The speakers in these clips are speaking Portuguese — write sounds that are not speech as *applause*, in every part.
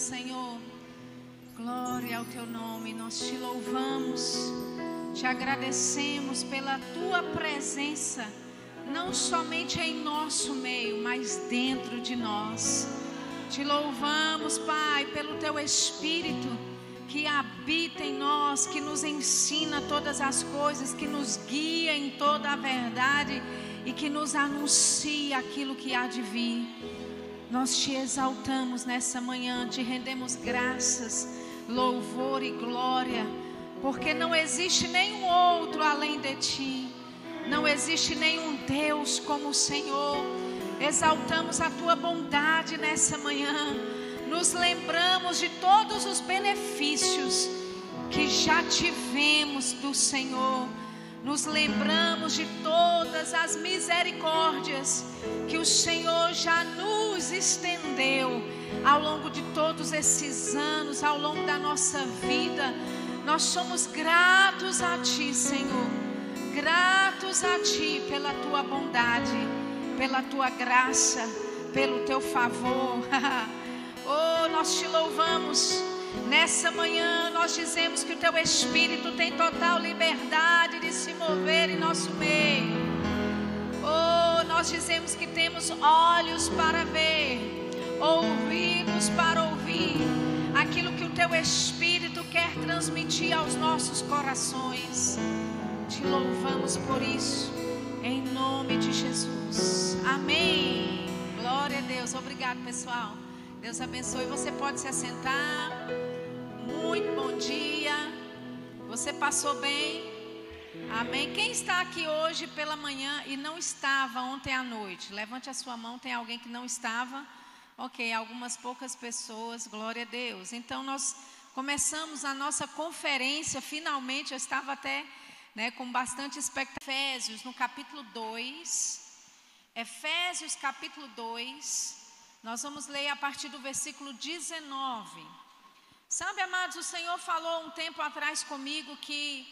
Senhor. Glória ao teu nome. Nós te louvamos, te agradecemos pela tua presença, não somente em nosso meio, mas dentro de nós. Te louvamos, Pai, pelo teu Espírito que habita em nós, que nos ensina todas as coisas, que nos guia em toda a verdade e que nos anuncia aquilo que há de vir. Nós te exaltamos nessa manhã, te rendemos graças, louvor e glória, porque não existe nenhum outro além de ti, não existe nenhum Deus como o Senhor. Exaltamos a tua bondade nessa manhã, nos lembramos de todos os benefícios que já tivemos do Senhor nos lembramos de todas as misericórdias que o Senhor já nos estendeu ao longo de todos esses anos, ao longo da nossa vida. Nós somos gratos a Ti, Senhor, gratos a Ti pela Tua bondade, pela Tua graça, pelo Teu favor. *laughs* oh, nós te louvamos Nessa manhã nós dizemos que o teu Espírito tem total liberdade de se mover em nosso meio. Oh, nós dizemos que temos olhos para ver, ouvidos para ouvir aquilo que o teu Espírito quer transmitir aos nossos corações. Te louvamos por isso, em nome de Jesus. Amém. Glória a Deus. Obrigado, pessoal. Deus abençoe. Você pode se assentar. Muito bom dia. Você passou bem? Amém. Quem está aqui hoje pela manhã e não estava ontem à noite? Levante a sua mão. Tem alguém que não estava? Ok, algumas poucas pessoas. Glória a Deus. Então nós começamos a nossa conferência. Finalmente, eu estava até né, com bastante expectativa. Efésios, no capítulo 2. Efésios, capítulo 2. Nós vamos ler a partir do versículo 19. Sabe, amados, o Senhor falou um tempo atrás comigo que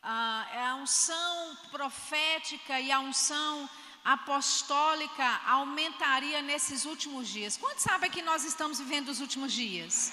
ah, a unção profética e a unção apostólica aumentaria nesses últimos dias. Quantos sabem que nós estamos vivendo os últimos dias?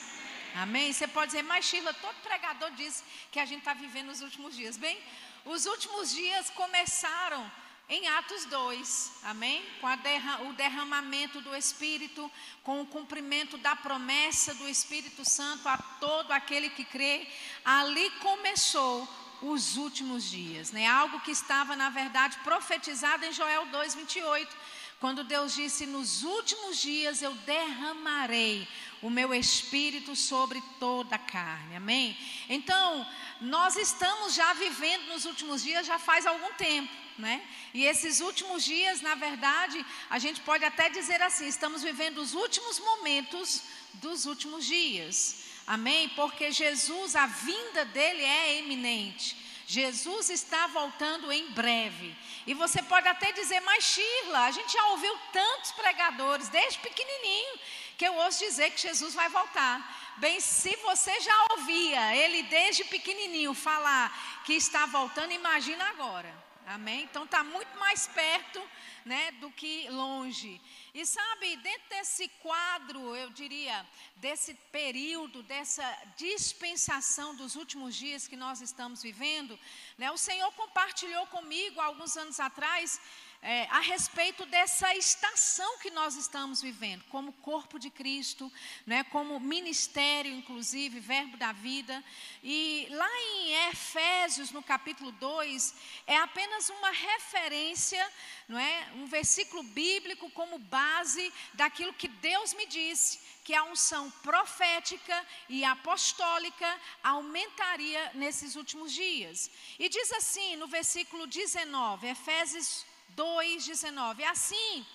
Amém? Você pode dizer, mas Sheila, todo pregador diz que a gente está vivendo os últimos dias. Bem, os últimos dias começaram em Atos 2, amém? Com derra o derramamento do Espírito, com o cumprimento da promessa do Espírito Santo a todo aquele que crê, ali começou os últimos dias, né? Algo que estava, na verdade, profetizado em Joel 2:28, quando Deus disse: "Nos últimos dias eu derramarei o meu espírito sobre toda a carne". Amém? Então, nós estamos já vivendo nos últimos dias já faz algum tempo né? E esses últimos dias, na verdade, a gente pode até dizer assim: estamos vivendo os últimos momentos dos últimos dias. Amém? Porque Jesus, a vinda dele é eminente. Jesus está voltando em breve. E você pode até dizer, mas Shirla, a gente já ouviu tantos pregadores, desde pequenininho, que eu ouço dizer que Jesus vai voltar. Bem, se você já ouvia ele desde pequenininho falar que está voltando, imagina agora. Amém? Então está muito mais perto né, do que longe. E sabe, dentro desse quadro, eu diria, desse período, dessa dispensação dos últimos dias que nós estamos vivendo, né, o Senhor compartilhou comigo alguns anos atrás é, a respeito dessa estação que nós estamos vivendo, como corpo de Cristo, né, como ministério, inclusive, verbo da vida. E lá em Efésios, no capítulo 2, é apenas uma referência, não é, um versículo bíblico como base daquilo que Deus me disse, que a unção profética e apostólica aumentaria nesses últimos dias. E diz assim no versículo 19, Efésios 2,19. Assim,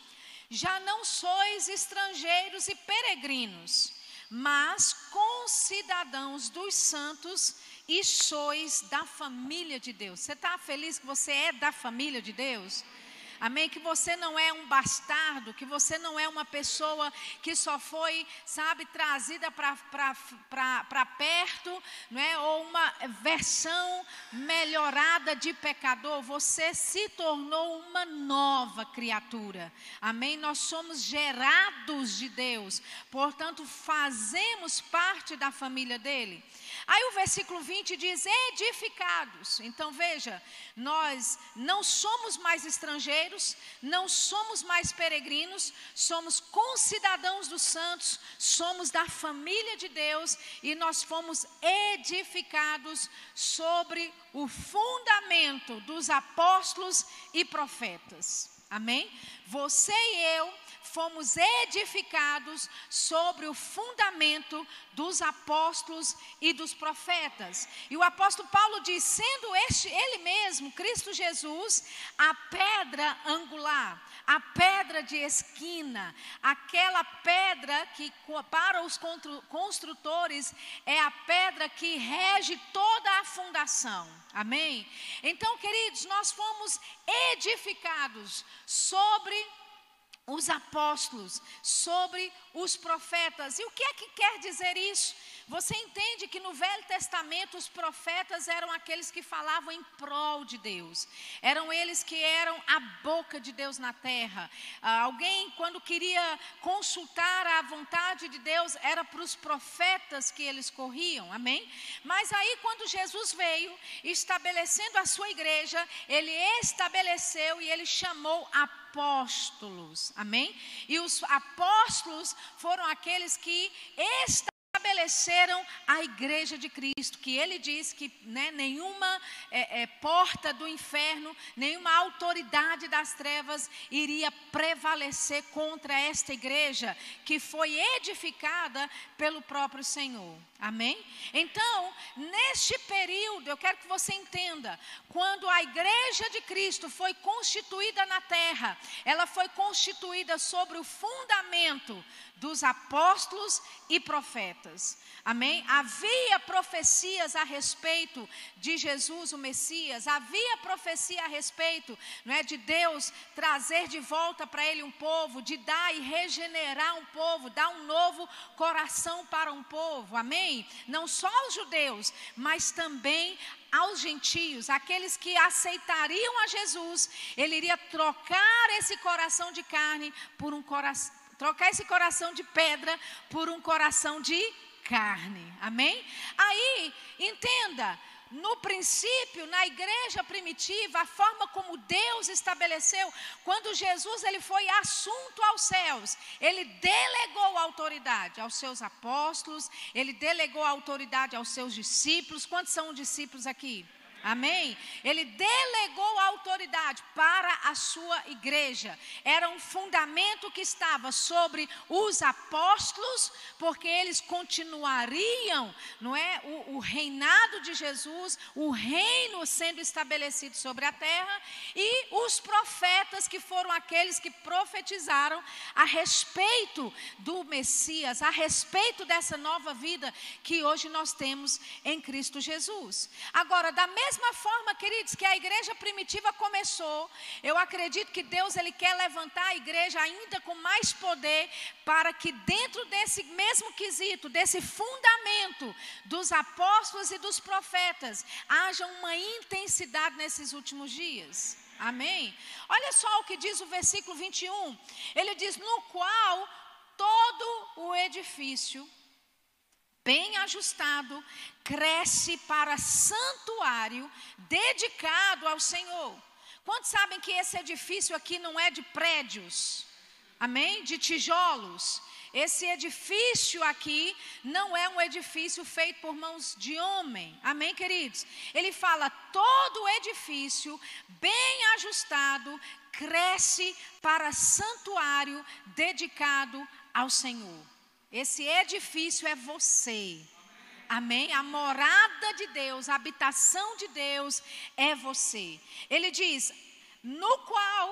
já não sois estrangeiros e peregrinos, mas concidadãos dos santos e sois da família de Deus. Você está feliz que você é da família de Deus? Amém? Que você não é um bastardo, que você não é uma pessoa que só foi, sabe, trazida para perto, não é? Ou uma versão melhorada de pecador. Você se tornou uma nova criatura. Amém? Nós somos gerados de Deus, portanto, fazemos parte da família dele. Aí o versículo 20 diz: edificados. Então veja, nós não somos mais estrangeiros, não somos mais peregrinos, somos concidadãos dos santos, somos da família de Deus e nós fomos edificados sobre o fundamento dos apóstolos e profetas. Amém? Você e eu fomos edificados sobre o fundamento dos apóstolos e dos profetas. E o apóstolo Paulo diz: sendo este ele mesmo, Cristo Jesus, a pedra angular, a pedra de esquina, aquela pedra que para os construtores é a pedra que rege toda a fundação. Amém? Então, queridos, nós fomos edificados sobre os apóstolos, sobre os profetas. E o que é que quer dizer isso? Você entende que no Velho Testamento os profetas eram aqueles que falavam em prol de Deus, eram eles que eram a boca de Deus na terra. Ah, alguém, quando queria consultar a vontade de Deus, era para os profetas que eles corriam, amém? Mas aí, quando Jesus veio, estabelecendo a sua igreja, ele estabeleceu e ele chamou apóstolos, amém? E os apóstolos foram aqueles que estabeleceram a igreja de Cristo, que ele diz que né, nenhuma é, é, porta do inferno, nenhuma autoridade das trevas iria prevalecer contra esta igreja, que foi edificada pelo próprio Senhor. Amém? Então, neste período, eu quero que você entenda, quando a igreja de Cristo foi constituída na terra, ela foi constituída sobre o fundamento dos apóstolos e profetas. Amém? Havia profecias a respeito de Jesus, o Messias, havia profecia a respeito não é, de Deus trazer de volta para ele um povo, de dar e regenerar um povo, dar um novo coração para um povo. Amém? Não só aos judeus, mas também aos gentios, aqueles que aceitariam a Jesus, ele iria trocar esse coração de carne por um coração trocar esse coração de pedra por um coração de carne. Amém? Aí, entenda, no princípio, na igreja primitiva, a forma como Deus estabeleceu, quando Jesus ele foi assunto aos céus, ele delegou autoridade aos seus apóstolos, ele delegou autoridade aos seus discípulos. Quantos são discípulos aqui? Amém? Ele delegou a autoridade para a sua igreja. Era um fundamento que estava sobre os apóstolos, porque eles continuariam, não é? O, o reinado de Jesus, o reino sendo estabelecido sobre a terra, e os profetas, que foram aqueles que profetizaram a respeito do Messias, a respeito dessa nova vida que hoje nós temos em Cristo Jesus. Agora, da mesma mesma forma, queridos, que a igreja primitiva começou, eu acredito que Deus ele quer levantar a igreja ainda com mais poder para que dentro desse mesmo quesito, desse fundamento dos apóstolos e dos profetas, haja uma intensidade nesses últimos dias. Amém? Olha só o que diz o versículo 21. Ele diz: "No qual todo o edifício bem ajustado, cresce para santuário dedicado ao Senhor. Quantos sabem que esse edifício aqui não é de prédios? Amém? De tijolos. Esse edifício aqui não é um edifício feito por mãos de homem. Amém, queridos? Ele fala: todo edifício bem ajustado cresce para santuário dedicado ao Senhor. Esse edifício é você. Amém? A morada de Deus, a habitação de Deus é você. Ele diz: no qual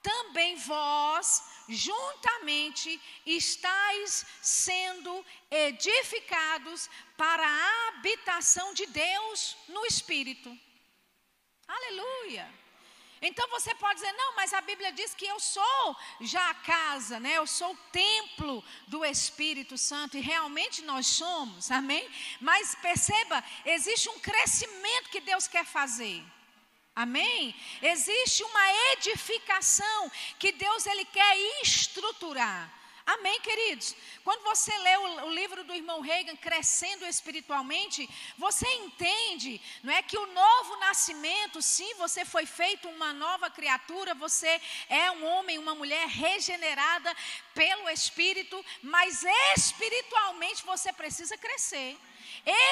também vós juntamente estáis sendo edificados para a habitação de Deus no Espírito. Aleluia. Então você pode dizer, não, mas a Bíblia diz que eu sou já a casa, né? Eu sou o templo do Espírito Santo e realmente nós somos, amém? Mas perceba, existe um crescimento que Deus quer fazer. Amém? Existe uma edificação que Deus ele quer estruturar. Amém, queridos? Quando você lê o, o, livro do irmão Reagan, Crescendo Espiritualmente, você entende, não é que o novo nascimento, sim, você foi feito uma nova criatura, você é um homem, uma mulher regenerada pelo Espírito, mas espiritualmente você precisa crescer.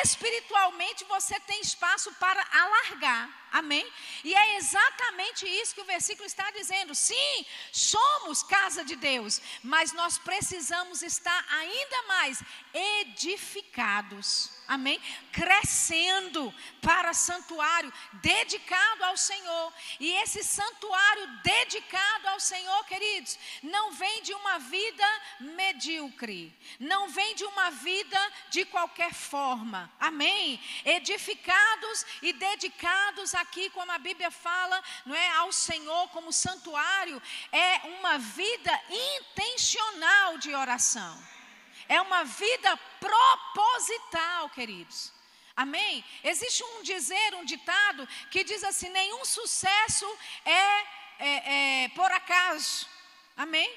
Espiritualmente você tem espaço para alargar. Amém? E é exatamente isso que o versículo está dizendo. Sim, somos casa de Deus, mas nós precisamos estar ainda mais edificados amém? Crescendo para santuário dedicado ao Senhor. E esse santuário dedicado ao Senhor, queridos, não vem de uma vida medíocre, não vem de uma vida de qualquer forma, amém? Edificados e dedicados aqui, como a Bíblia fala, não é? Ao Senhor como santuário, é uma vida intencional de oração. É uma vida proposital, queridos. Amém? Existe um dizer, um ditado, que diz assim: nenhum sucesso é, é, é por acaso. Amém?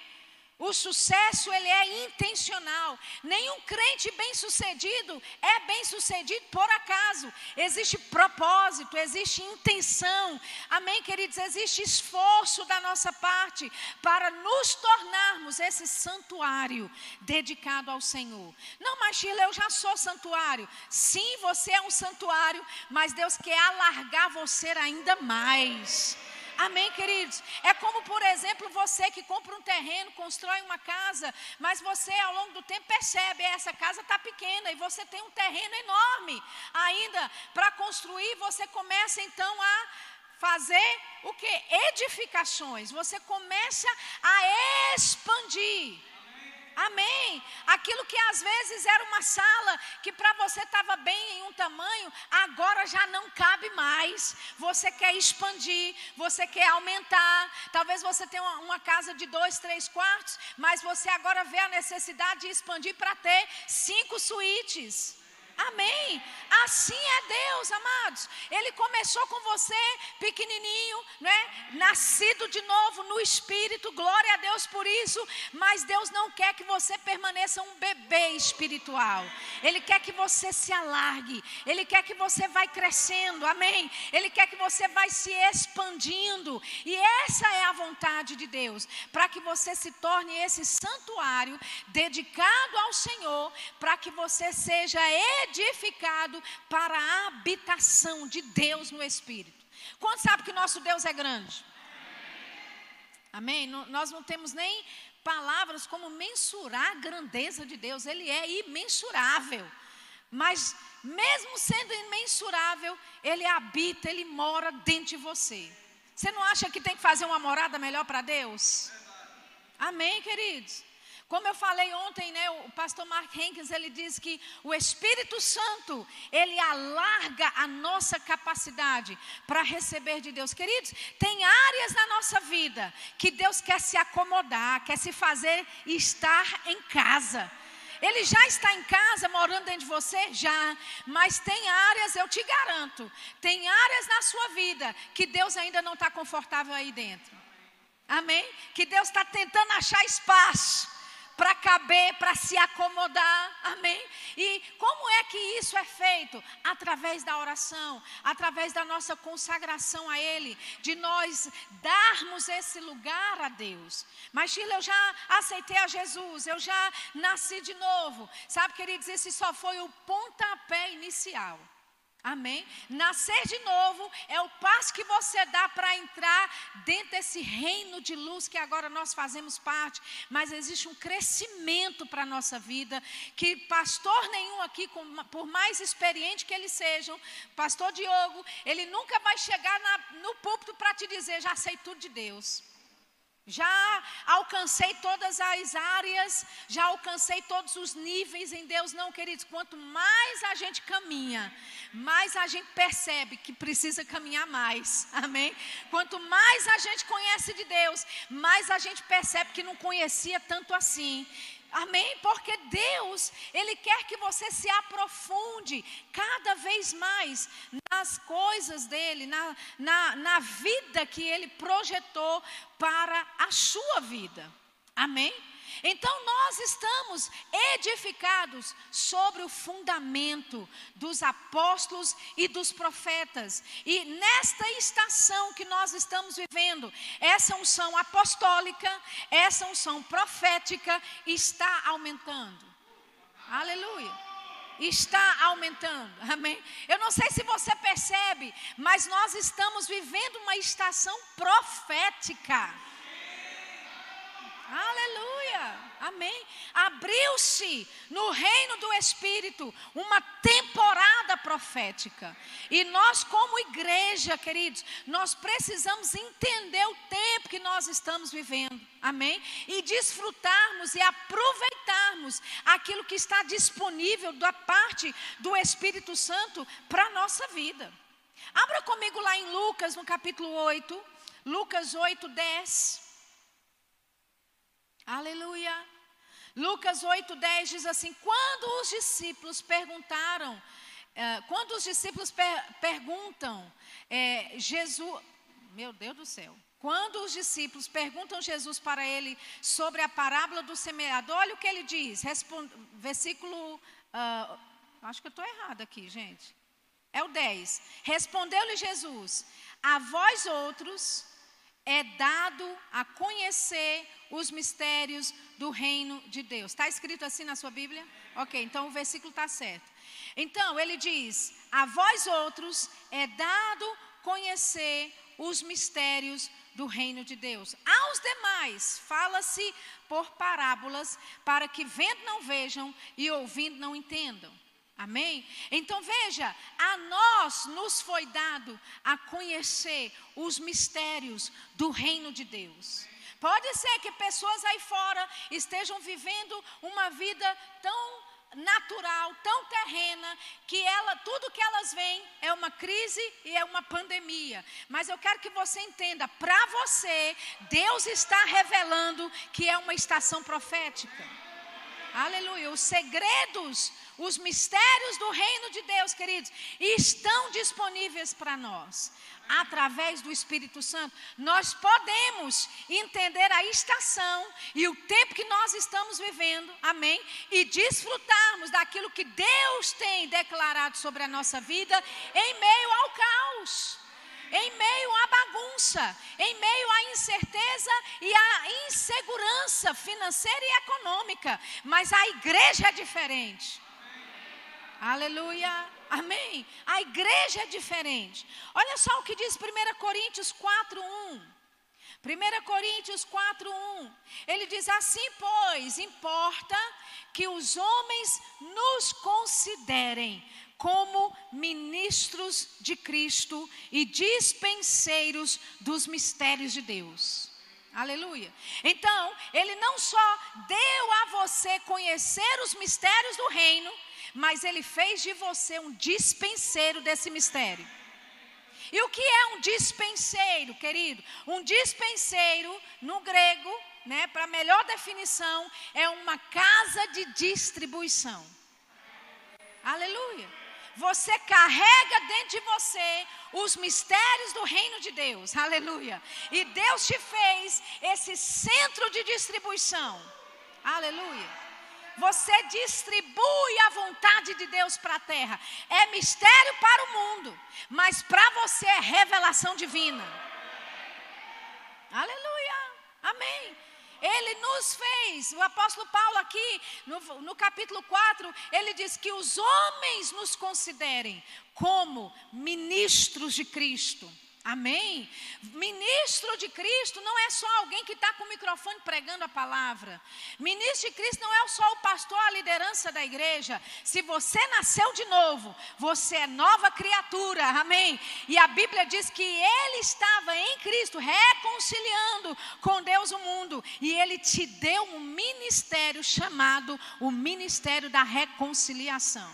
O sucesso ele é intencional. Nenhum crente bem-sucedido é bem-sucedido por acaso. Existe propósito, existe intenção. Amém, queridos? Existe esforço da nossa parte para nos tornarmos esse santuário dedicado ao Senhor. Não, mas Sheila, eu já sou santuário. Sim, você é um santuário, mas Deus quer alargar você ainda mais. Amém, queridos? É como, por exemplo, você que compra um terreno, constrói uma casa, mas você ao longo do tempo percebe, essa casa está pequena e você tem um terreno enorme ainda para construir, você começa então a fazer o que? Edificações. Você começa a expandir. Amém. Aquilo que às vezes era uma sala que para você estava bem em um tamanho, agora já não cabe mais. Você quer expandir, você quer aumentar. Talvez você tenha uma, uma casa de dois, três quartos, mas você agora vê a necessidade de expandir para ter cinco suítes. Amém. Assim é Deus, amados. Ele começou com você pequenininho, né? Nascido de novo no espírito. Glória a Deus por isso, mas Deus não quer que você permaneça um bebê espiritual. Ele quer que você se alargue. Ele quer que você vai crescendo. Amém. Ele quer que você vai se expandindo. E essa é a vontade de Deus, para que você se torne esse santuário dedicado ao Senhor, para que você seja edificado para a habitação de Deus no Espírito. Quanto sabe que nosso Deus é grande? Amém? nós não temos nem palavras como mensurar a grandeza de Deus, Ele é imensurável. Mas, mesmo sendo imensurável, Ele habita, Ele mora dentro de você. Você não acha que tem que fazer uma morada melhor para Deus? Amém, queridos? Como eu falei ontem, né, o pastor Mark Henkins, ele diz que o Espírito Santo, ele alarga a nossa capacidade para receber de Deus. Queridos, tem áreas na nossa vida que Deus quer se acomodar, quer se fazer estar em casa. Ele já está em casa, morando dentro de você? Já. Mas tem áreas, eu te garanto, tem áreas na sua vida que Deus ainda não está confortável aí dentro. Amém? Que Deus está tentando achar espaço para caber, para se acomodar. Amém? E como é que isso é feito? Através da oração, através da nossa consagração a Ele, de nós darmos esse lugar a Deus. Mas, Sheila, eu já aceitei a Jesus, eu já nasci de novo. Sabe, queridos, esse só foi o pontapé inicial. Amém? Nascer de novo é o passo que você dá para entrar dentro desse reino de luz que agora nós fazemos parte. Mas existe um crescimento para a nossa vida que pastor nenhum aqui, por mais experiente que eles sejam, pastor Diogo, ele nunca vai chegar na, no púlpito para te dizer: já sei tudo de Deus. Já alcancei todas as áreas, já alcancei todos os níveis em Deus. Não, queridos, quanto mais a gente caminha, mais a gente percebe que precisa caminhar mais. Amém? Quanto mais a gente conhece de Deus, mais a gente percebe que não conhecia tanto assim. Amém? Porque Deus, Ele quer que você se aprofunde cada vez mais nas coisas dEle, na, na, na vida que Ele projetou para a sua vida. Amém? Então nós estamos edificados sobre o fundamento dos apóstolos e dos profetas. E nesta estação que nós estamos vivendo, essa unção apostólica, essa unção profética está aumentando. Aleluia está aumentando. Amém? Eu não sei se você percebe, mas nós estamos vivendo uma estação profética. Aleluia. Amém. Abriu-se no reino do Espírito uma temporada profética. E nós, como igreja, queridos, nós precisamos entender o tempo que nós estamos vivendo. Amém? E desfrutarmos e aproveitarmos aquilo que está disponível da parte do Espírito Santo para a nossa vida. Abra comigo lá em Lucas, no capítulo 8. Lucas 8, 10. Aleluia. Lucas 8,10 diz assim: quando os discípulos perguntaram, eh, quando os discípulos per perguntam, eh, Jesus, meu Deus do céu, quando os discípulos perguntam Jesus para ele sobre a parábola do semeador, olha o que ele diz, Responde, versículo, uh, acho que eu estou errado aqui, gente. É o 10. Respondeu-lhe Jesus: A vós outros é dado a conhecer os mistérios do reino de Deus. Está escrito assim na sua Bíblia? Ok, então o versículo está certo. Então ele diz: A vós outros é dado conhecer os mistérios do reino de Deus. Aos demais, fala-se por parábolas, para que vendo não vejam e ouvindo não entendam. Amém? Então veja, a nós nos foi dado a conhecer os mistérios do reino de Deus. Pode ser que pessoas aí fora estejam vivendo uma vida tão natural, tão terrena, que ela, tudo que elas veem é uma crise e é uma pandemia. Mas eu quero que você entenda, para você, Deus está revelando que é uma estação profética. Aleluia. Os segredos, os mistérios do reino de Deus, queridos, estão disponíveis para nós através do Espírito Santo, nós podemos entender a estação e o tempo que nós estamos vivendo, amém? E desfrutarmos daquilo que Deus tem declarado sobre a nossa vida em meio ao caos. Em meio à bagunça, em meio à incerteza e à insegurança financeira e econômica, mas a igreja é diferente. Aleluia. Amém? A igreja é diferente. Olha só o que diz 1 Coríntios 4, 1. 1 Coríntios 4, 1. Ele diz assim: Pois importa que os homens nos considerem como ministros de Cristo e dispenseiros dos mistérios de Deus. Aleluia. Então, ele não só deu a você conhecer os mistérios do reino, mas Ele fez de você um dispenseiro desse mistério. E o que é um dispenseiro, querido? Um dispenseiro, no grego, né, para melhor definição, é uma casa de distribuição. Aleluia. Você carrega dentro de você os mistérios do reino de Deus. Aleluia. E Deus te fez esse centro de distribuição. Aleluia. Você distribui a vontade de Deus para a terra. É mistério para o mundo, mas para você é revelação divina. Aleluia. Amém. Ele nos fez, o apóstolo Paulo aqui, no, no, capítulo 4, ele diz que os homens nos considerem como ministros de Cristo. Amém? Ministro de Cristo não é só alguém que está com o microfone pregando a palavra. Ministro de Cristo não é só o pastor, a liderança da igreja. Se você nasceu de novo, você é nova criatura. Amém? E a Bíblia diz que ele estava em Cristo reconciliando com Deus o mundo. E ele te deu um ministério chamado o ministério da reconciliação.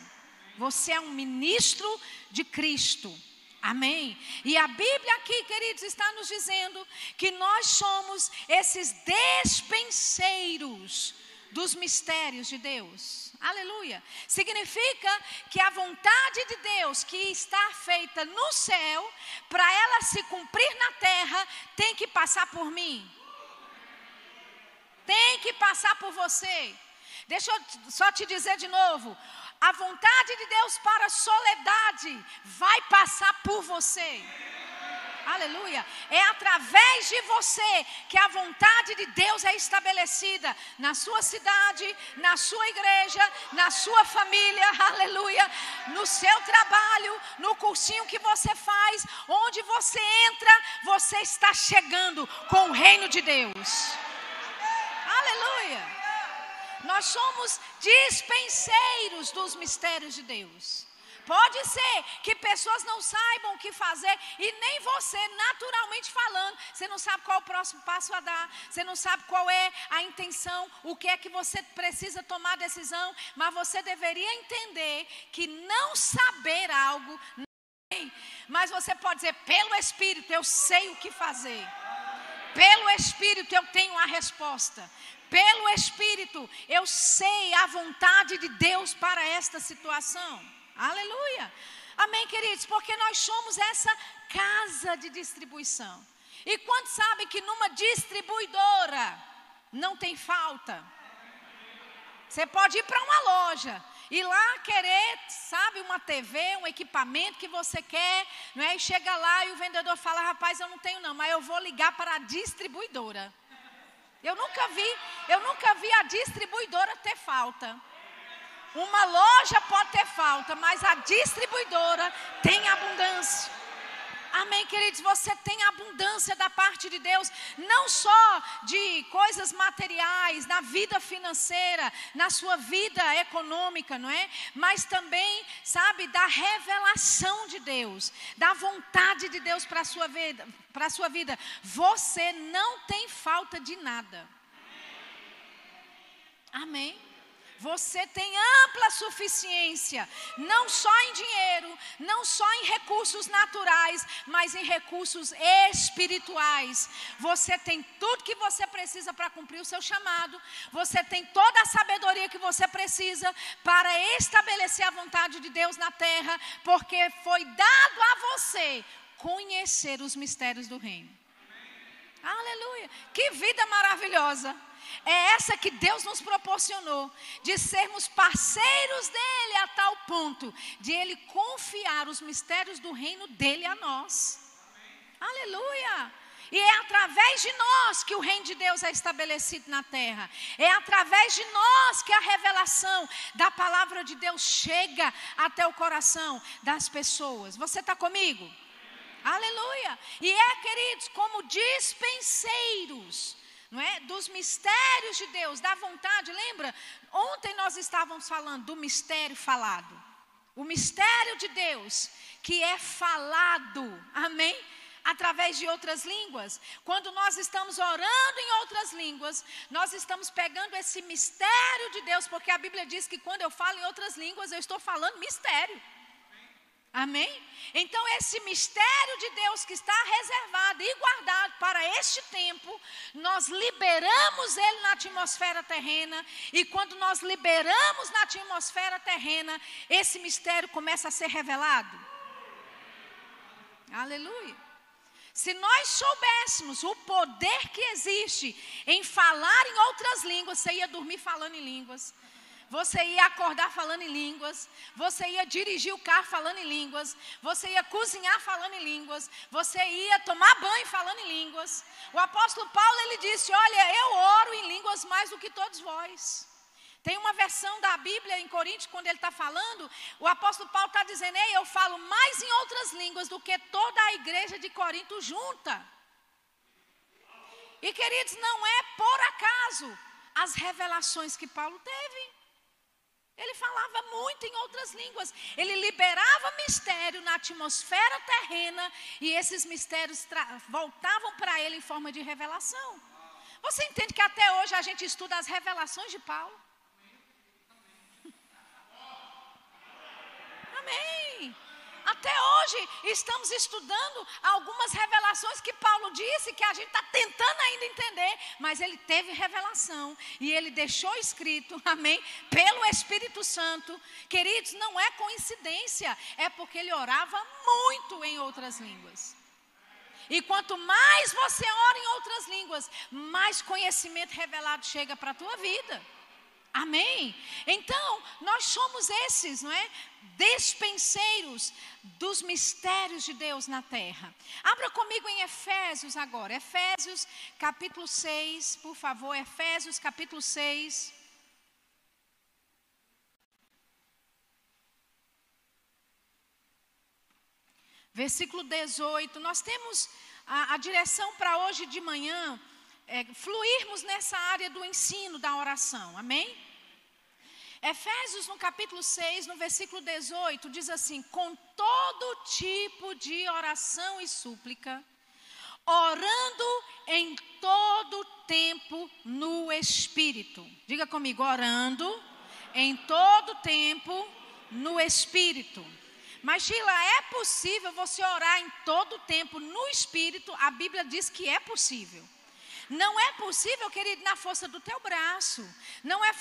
Você é um ministro de Cristo. Amém? E a Bíblia aqui, queridos, está nos dizendo que nós somos esses despenseiros dos mistérios de Deus. Aleluia. Significa que a vontade de Deus que está feita no céu, para ela se cumprir na terra, tem que passar por mim. Tem que passar por você. Deixa eu só te dizer de novo: a vontade de Deus para a soledade vai passar por você. Aleluia. É através de você que a vontade de Deus é estabelecida na sua cidade, na sua igreja, na sua família. *laughs* Aleluia. No seu trabalho, no cursinho que você faz, onde você entra, você está chegando com o reino de Deus. Aleluia. Nós somos dispenseiros dos mistérios de Deus. Pode ser que pessoas não saibam o que fazer e nem você, naturalmente falando, você não sabe qual é o próximo passo a dar, você não sabe qual é a intenção, o que é que você precisa tomar decisão, mas você deveria entender que não saber algo, mas você pode dizer, pelo Espírito eu sei o que fazer, pelo Espírito eu tenho a resposta pelo Espírito, eu sei a vontade de Deus para esta situação. Aleluia. Amém, queridos? Porque nós somos essa casa de distribuição. E quantos sabem que numa distribuidora não tem falta? Você pode ir para uma loja e lá querer, sabe, uma TV, um equipamento que você quer, não é? E chega lá e o vendedor fala: "Rapaz, eu não tenho não, mas eu vou ligar para a distribuidora". Eu nunca vi, eu nunca vi a distribuidora ter falta. Uma loja pode ter falta, mas a distribuidora tem abundância. Amém, queridos? Você tem abundância da parte de Deus, não só de coisas materiais, na vida financeira, na sua vida econômica, não é? Mas também, sabe, da revelação de Deus, da vontade de Deus para a sua vida, para a sua vida. Você não tem falta de nada. Amém. Você tem ampla suficiência, não só em dinheiro, não só em recursos naturais, mas em recursos espirituais. Você tem tudo que você precisa para cumprir o seu chamado, você tem toda a sabedoria que você precisa para estabelecer a vontade de Deus na terra, porque foi dado a você conhecer os mistérios do reino. Aleluia! Que vida maravilhosa! É essa que Deus nos proporcionou, de sermos parceiros dele a tal ponto de ele confiar os mistérios do reino dele a nós. Aleluia! E é através de nós que o reino de Deus é estabelecido na terra. É através de nós que a revelação da palavra de Deus chega até o coração das pessoas. Você está comigo? Aleluia! E é, queridos, como dispenseiros não é? Dos mistérios de Deus, da vontade. Lembra? Ontem nós estávamos falando do mistério falado. O mistério de Deus que é falado. Amém? através de outras línguas. Quando nós estamos orando em outras línguas, nós estamos pegando esse mistério de Deus, porque a Bíblia diz que quando eu falo em outras línguas, eu estou falando mistério. Amém? Então, esse mistério de Deus que está reservado e guardado para este tempo, nós liberamos ele na atmosfera terrena, e quando nós liberamos na atmosfera terrena, esse mistério começa a ser revelado. Aleluia. Se nós soubéssemos o poder que existe em falar em outras línguas, você ia dormir falando em línguas. Você ia acordar falando em línguas, você ia dirigir o carro falando em línguas, você ia cozinhar falando em línguas, você ia tomar banho falando em línguas. O apóstolo Paulo ele disse: "Olha, eu oro em línguas mais do que todos vós". Tem uma versão da Bíblia em Coríntios, quando ele está falando, o apóstolo Paulo está dizendo: Ei, eu falo mais em outras línguas do que toda a igreja de Corinto junta. E queridos, não é por acaso as revelações que Paulo teve. Ele falava muito em outras línguas. Ele liberava mistério na atmosfera terrena e esses mistérios voltavam para ele em forma de revelação. Você entende que até hoje a gente estuda as revelações de Paulo? Amém. Até hoje estamos estudando algumas revelações que Paulo disse que a gente está tentando ainda entender, mas ele teve revelação e ele deixou escrito, *laughs* amém, pelo Espírito Santo. Queridos, não é coincidência, é porque ele orava muito em outras línguas. E quanto mais você ora em outras línguas, mais conhecimento revelado chega para a tua vida. Amém? Então, nós somos esses, não é? Despenseiros dos mistérios de Deus na terra. Abra comigo em Efésios agora. Efésios capítulo 6, por favor. Efésios capítulo 6. Versículo 18. Nós temos a, a direção para hoje de manhã é, fluirmos nessa área do ensino da oração. Amém? Efésios, no capítulo 6, no versículo 18, diz assim: Com todo tipo de oração e súplica, orando em todo tempo no Espírito. Diga comigo, orando em todo tempo no Espírito. Mas, Sheila, é possível você orar em todo tempo no Espírito? A Bíblia diz que é possível. Não é possível, querido, na força do teu braço. Não é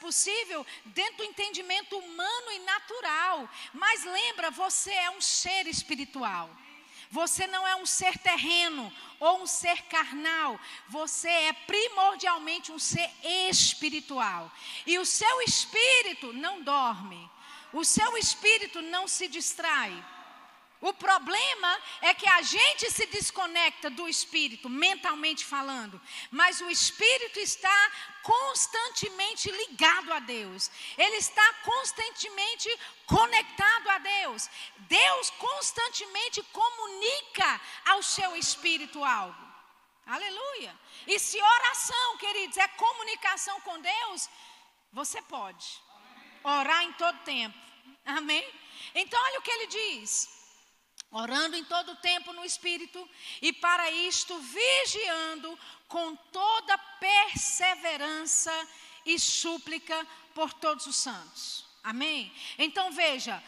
possível dentro do entendimento humano e natural. Mas lembra, você é um ser espiritual. Você não é um ser terreno ou um ser carnal. Você é primordialmente um ser espiritual. E o seu espírito não dorme. O seu espírito não se distrai. O problema é que a gente se desconecta do espírito, mentalmente falando, mas o espírito está constantemente ligado a Deus, ele está constantemente conectado a Deus. Deus constantemente comunica ao seu espírito algo. Aleluia. E se oração, queridos, é comunicação com Deus, você pode orar em todo tempo. Amém? Então, olha o que ele diz orando em todo tempo no Espírito, e para isto vigiando com toda perseverança e súplica por todos os santos. Amém? Então veja,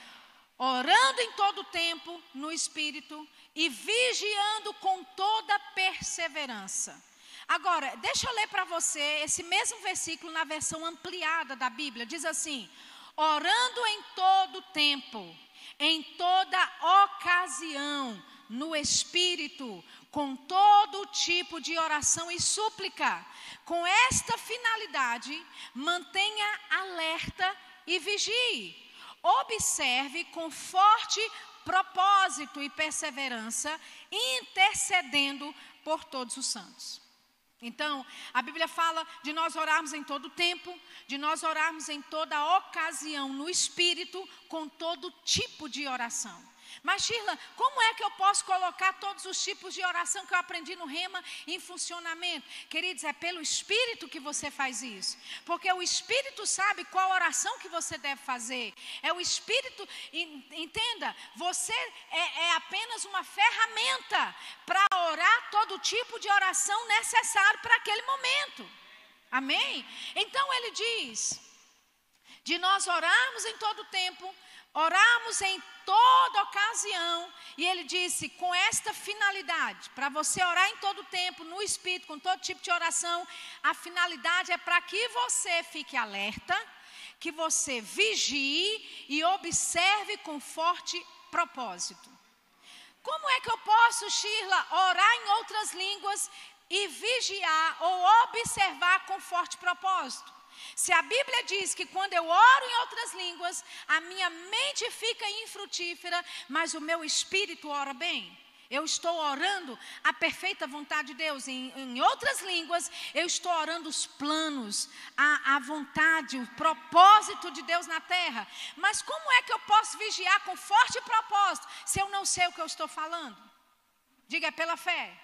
orando em todo tempo no Espírito e vigiando com toda perseverança. Agora, deixa eu ler para você esse mesmo versículo na versão ampliada da Bíblia. Diz assim: orando em todo tempo em toda ocasião, no Espírito, com todo tipo de oração e súplica. Com esta finalidade, mantenha alerta e vigie. Observe com forte propósito e perseverança, intercedendo por todos os santos. Então, a Bíblia fala de nós orarmos em todo tempo, de nós orarmos em toda ocasião, no Espírito, com todo tipo de oração. Mas, Shirla, como é que eu posso colocar todos os tipos de oração que eu aprendi no Rema em funcionamento? Queridos, é pelo Espírito que você faz isso. Porque o Espírito sabe qual oração que você deve fazer. É o Espírito, entenda, você é, é apenas uma ferramenta para orar todo tipo de oração necessário para aquele momento. Amém? Então ele diz: de nós orarmos em todo tempo, orarmos em toda ocasião, e ele disse: com esta finalidade, para você orar em todo tempo, no Espírito, com todo tipo de oração, a finalidade é para que você fique alerta, que você vigie e observe com forte propósito. Como é que eu posso, Shirla, orar em outras línguas e vigiar ou observar com forte propósito? Se a Bíblia diz que quando eu oro em outras línguas, a minha mente fica infrutífera, mas o meu espírito ora bem. Eu estou orando a perfeita vontade de Deus. Em, em outras línguas, eu estou orando os planos, a, a vontade, o propósito de Deus na terra. Mas como é que eu posso vigiar com forte propósito se eu não sei o que eu estou falando? Diga, é pela fé.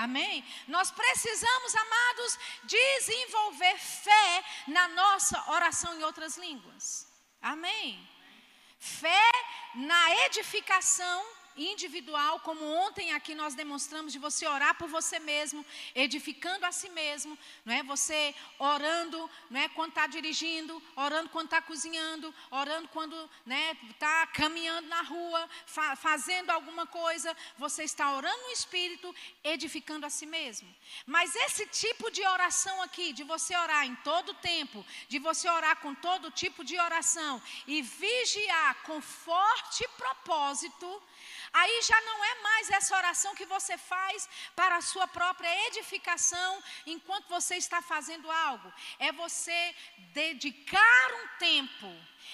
Amém? Nós precisamos, amados, desenvolver fé na nossa oração em outras línguas. Amém? Fé na edificação individual, como ontem aqui nós demonstramos, de você orar por você mesmo, edificando a si mesmo, não é? Você orando, não é? Quando está dirigindo, orando quando está cozinhando, orando quando né, está caminhando na rua, fa fazendo alguma coisa, você está orando no Espírito, edificando a si mesmo. Mas esse tipo de oração aqui, de você orar em todo tempo, de você orar com todo tipo de oração e vigiar com forte propósito, Aí já não é mais essa oração que você faz para a sua própria edificação enquanto você está fazendo algo. É você dedicar um tempo,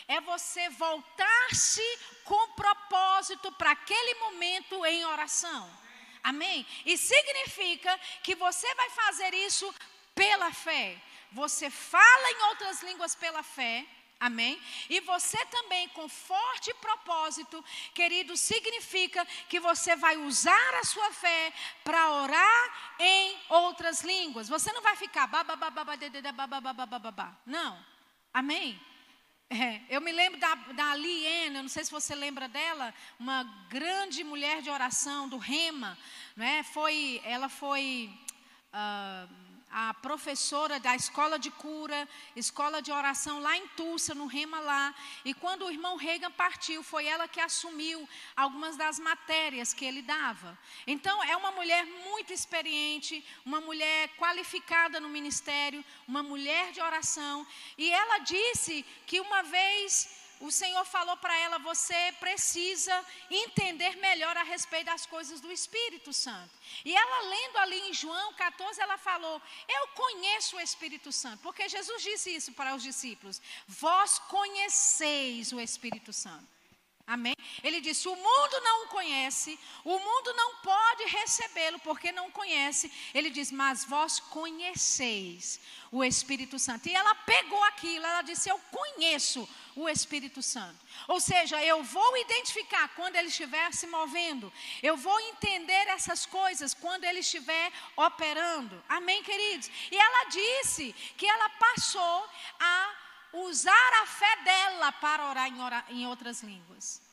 é você voltar-se com propósito para aquele momento em oração. Amém? E significa que você vai fazer isso pela fé. Você fala em outras línguas pela fé. Amém? E você também, com forte propósito, querido, significa que você vai usar a sua fé para orar em outras línguas. Você não vai ficar não. Amém? É, eu me lembro da, da eu não sei se você lembra dela, uma grande mulher de oração do Rema, né? Foi, ela foi uh, a professora da escola de cura, escola de oração lá em Tulsa, no Rema lá. E quando o irmão Reagan partiu, foi ela que assumiu algumas das matérias que ele dava. Então, é uma mulher muito experiente, uma mulher qualificada no ministério, uma mulher de oração. E ela disse que uma vez o Senhor falou para ela: você precisa entender melhor a respeito das coisas do Espírito Santo. E ela, lendo ali em João 14, ela falou: Eu conheço o Espírito Santo, porque Jesus disse isso para os discípulos: Vós conheceis o Espírito Santo. Amém? Ele disse: o mundo não o conhece, o mundo não pode recebê-lo porque não conhece. Ele diz: mas vós conheceis o Espírito Santo. E ela pegou aquilo, ela disse: eu conheço o Espírito Santo. Ou seja, eu vou identificar quando ele estiver se movendo, eu vou entender essas coisas quando ele estiver operando. Amém, queridos? E ela disse que ela passou a usar a fé dela para orar em, orar, em outras línguas.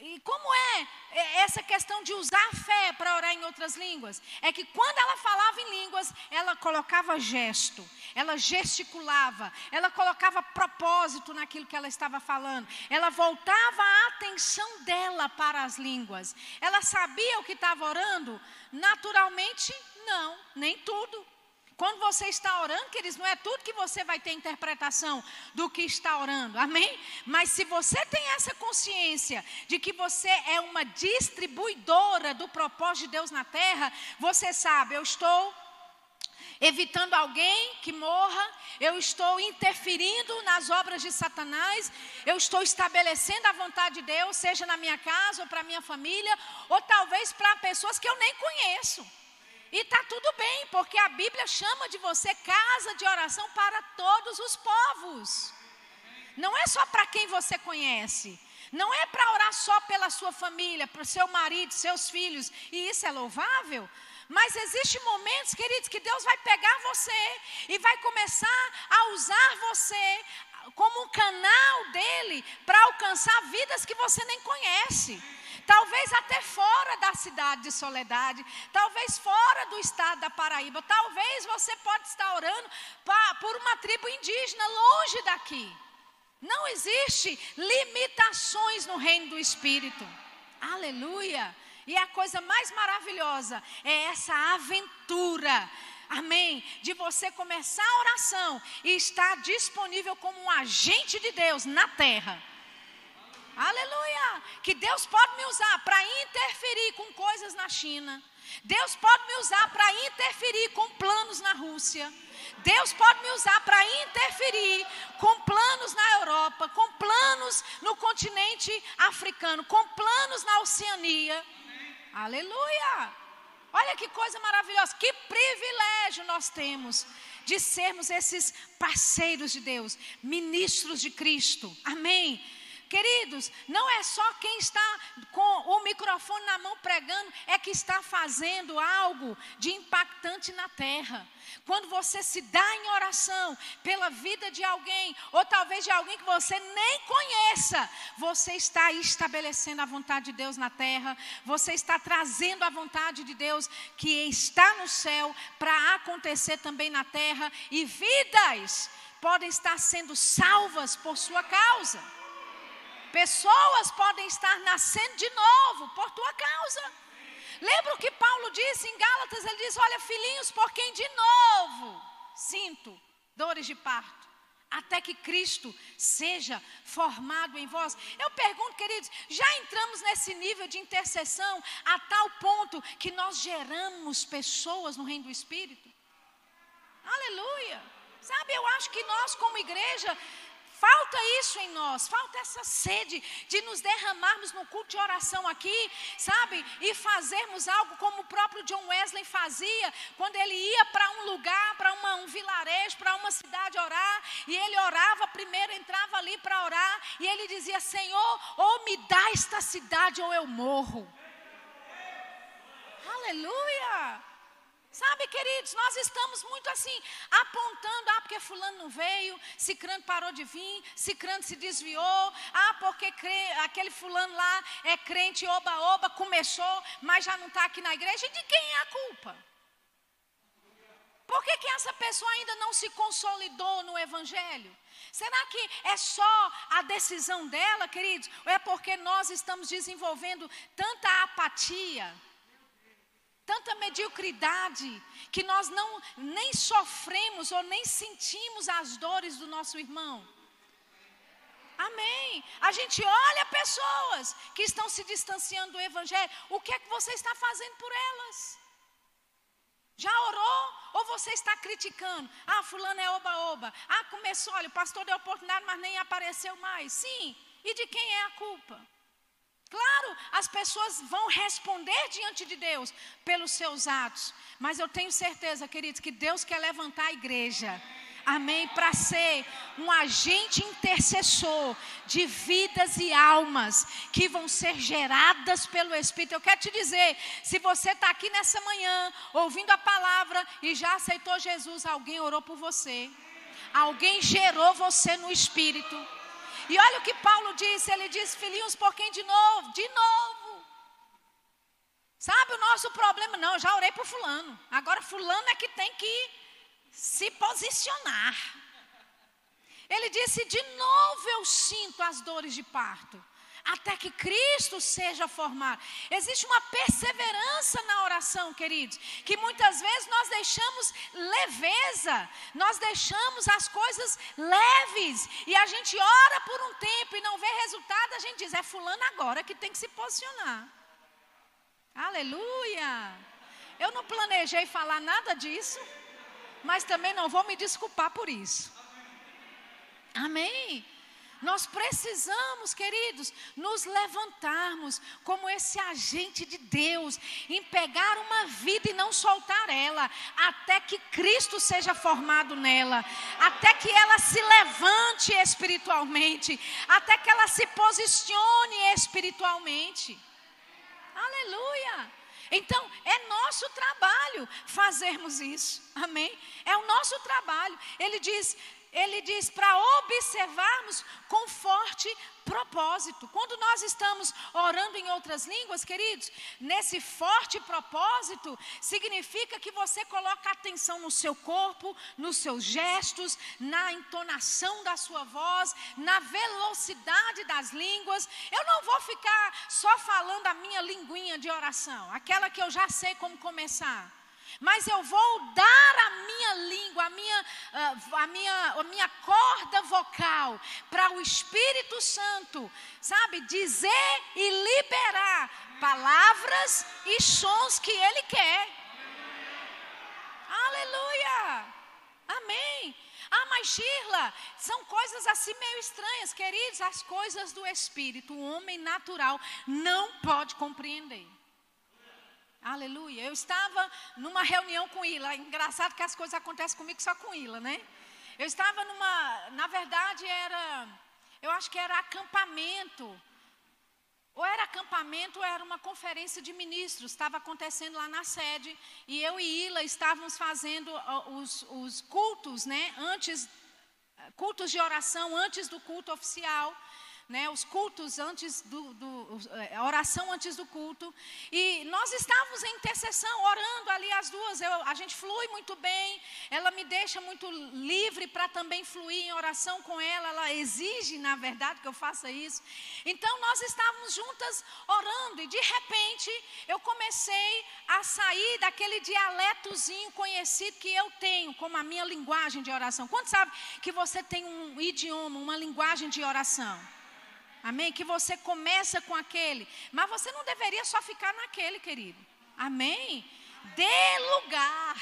E como é essa questão de usar a fé para orar em outras línguas? É que quando ela falava em línguas, ela colocava gesto, ela gesticulava, ela colocava propósito naquilo que ela estava falando, ela voltava a atenção dela para as línguas. Ela sabia o que estava orando? Naturalmente, não, nem tudo. Quando você está orando, queridos, não é tudo que você vai ter interpretação do que está orando, amém? Mas se você tem essa consciência de que você é uma distribuidora do propósito de Deus na terra, você sabe, eu estou evitando alguém que morra, eu estou interferindo nas obras de Satanás, eu estou estabelecendo a vontade de Deus, seja na minha casa ou para minha família, ou talvez para pessoas que eu nem conheço. E está tudo bem, porque a Bíblia chama de você casa de oração para todos os povos. Não é só para quem você conhece. Não é para orar só pela sua família, para o seu marido, seus filhos, e isso é louvável. Mas existem momentos, queridos, que Deus vai pegar você e vai começar a usar você como um canal dele para alcançar vidas que você nem conhece talvez até fora da cidade de Soledade, talvez fora do estado da Paraíba, talvez você pode estar orando por uma tribo indígena longe daqui. Não existe limitações no reino do Espírito. Aleluia! E a coisa mais maravilhosa é essa aventura amém, de você começar a oração e estar disponível como um agente de Deus na terra. Aleluia! Que Deus pode me usar para interferir com coisas na China. Deus pode me usar para interferir com planos na Rússia. Deus pode me usar para interferir com planos na Europa, com planos no continente africano, com planos na Oceania. Aleluia! Olha que coisa maravilhosa, que privilégio nós temos de sermos esses parceiros de Deus, ministros de Cristo. Amém. Queridos, não é só quem está com o microfone na mão pregando é que está fazendo algo de impactante na terra. Quando você se dá em oração pela vida de alguém, ou talvez de alguém que você nem conheça, você está estabelecendo a vontade de Deus na terra, você está trazendo a vontade de Deus que está no céu para acontecer também na terra, e vidas podem estar sendo salvas por sua causa. Pessoas podem estar nascendo de novo por tua causa. Lembra o que Paulo disse em Gálatas? Ele diz: Olha, filhinhos, por quem de novo sinto dores de parto, até que Cristo seja formado em vós. Eu pergunto, queridos, já entramos nesse nível de intercessão a tal ponto que nós geramos pessoas no reino do Espírito? Aleluia! Sabe, eu acho que nós, como igreja, Falta isso em nós, falta essa sede de nos derramarmos no culto de oração aqui, sabe? E fazermos algo como o próprio John Wesley fazia, quando ele ia para um lugar, para um vilarejo, para uma cidade orar, e ele orava primeiro, entrava ali para orar, e ele dizia: Senhor, ou me dá esta cidade ou eu morro. Aleluia! Sabe, queridos, nós estamos muito assim, apontando, ah, porque fulano não veio, cicrano parou de vir, cicrano se desviou, ah, porque aquele fulano lá é crente, oba-oba, começou, mas já não está aqui na igreja, e de quem é a culpa? Por que, que essa pessoa ainda não se consolidou no Evangelho? Será que é só a decisão dela, queridos? Ou é porque nós estamos desenvolvendo tanta apatia? Tanta mediocridade, que nós não nem sofremos ou nem sentimos as dores do nosso irmão. Amém. A gente olha pessoas que estão se distanciando do Evangelho. O que é que você está fazendo por elas? Já orou? Ou você está criticando? Ah, fulano é oba-oba. Ah, começou, olha, o pastor deu oportunidade, mas nem apareceu mais. Sim. E de quem é a culpa? Claro, as pessoas vão responder diante de Deus pelos seus atos, mas eu tenho certeza, queridos, que Deus quer levantar a igreja. Amém? Para ser um agente intercessor de vidas e almas que vão ser geradas pelo Espírito. Eu quero te dizer: se você está aqui nessa manhã, ouvindo a palavra e já aceitou Jesus, alguém orou por você, alguém gerou você no Espírito. E olha o que Paulo disse: ele diz, filhinhos, por quem de novo? De novo. Sabe o nosso problema? Não, já orei por Fulano. Agora, Fulano é que tem que se posicionar. Ele disse: de novo eu sinto as dores de parto até que Cristo seja formado. Existe uma perseverança na oração, queridos, que muitas vezes nós deixamos leveza, nós deixamos as coisas leves, e a gente ora por um tempo e não vê resultado, a gente diz: é Fulano agora que tem que se posicionar. Aleluia! Eu não planejei falar nada disso, mas também não vou me desculpar por isso. Amém? Nós precisamos, queridos, nos levantarmos como esse agente de Deus, em pegar uma vida e não soltar ela, até que Cristo seja formado nela, até que ela se levante espiritualmente, até que ela se posicione espiritualmente. Aleluia! Então, é nosso trabalho fazermos isso. Amém? É o nosso trabalho. Ele diz: ele diz para observarmos com forte propósito. Quando nós estamos orando em outras línguas, queridos, nesse forte propósito, significa que você coloca atenção no seu corpo, nos seus gestos, na entonação da sua voz, na velocidade das línguas. Eu não vou ficar só falando a minha linguinha de oração, aquela que eu já sei como começar mas eu vou dar a minha língua, a minha, ah, a minha, a minha corda vocal para o Espírito Santo, sabe, dizer e liberar palavras e sons que Ele quer. Aleluia! Amém. Ah, mas Shirla, são coisas assim meio estranhas, queridos. As coisas do Espírito, o homem natural não pode compreender. Aleluia. Eu estava numa reunião com Ila. Engraçado que as coisas acontecem comigo só com Ila, né? Eu estava numa, na verdade era, eu acho que era acampamento. Ou era acampamento ou era uma conferência de ministros. Estava acontecendo lá na sede. E eu e Ila estávamos fazendo os, os cultos, né? Antes, cultos de oração antes do culto oficial né, os cultos antes do, do é, a oração antes do culto. E nós estávamos em intercessão, orando ali as duas. Eu, a gente flui muito bem, ela me deixa muito livre para também fluir em oração com ela. Ela exige, na verdade, que eu faça isso. Então nós estávamos juntas orando, e de repente eu comecei a sair daquele dialetozinho conhecido que eu tenho como a minha linguagem de oração. Quanto sabe que você tem um idioma, uma linguagem de oração? Amém? Que você começa com aquele. Mas você não deveria só ficar naquele, querido. Amém? Dê lugar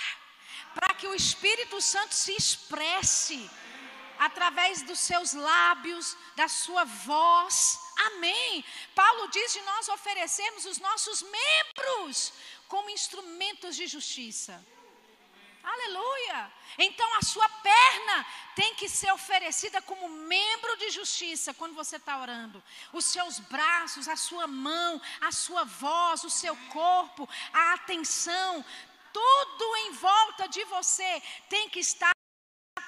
para que o Espírito Santo se expresse através dos seus lábios, da sua voz. Amém. Paulo diz de nós oferecermos os nossos membros como instrumentos de justiça. Aleluia! Então a sua perna tem que ser oferecida como membro de justiça quando você está orando. Os seus braços, a sua mão, a sua voz, o seu corpo, a atenção, tudo em volta de você tem que estar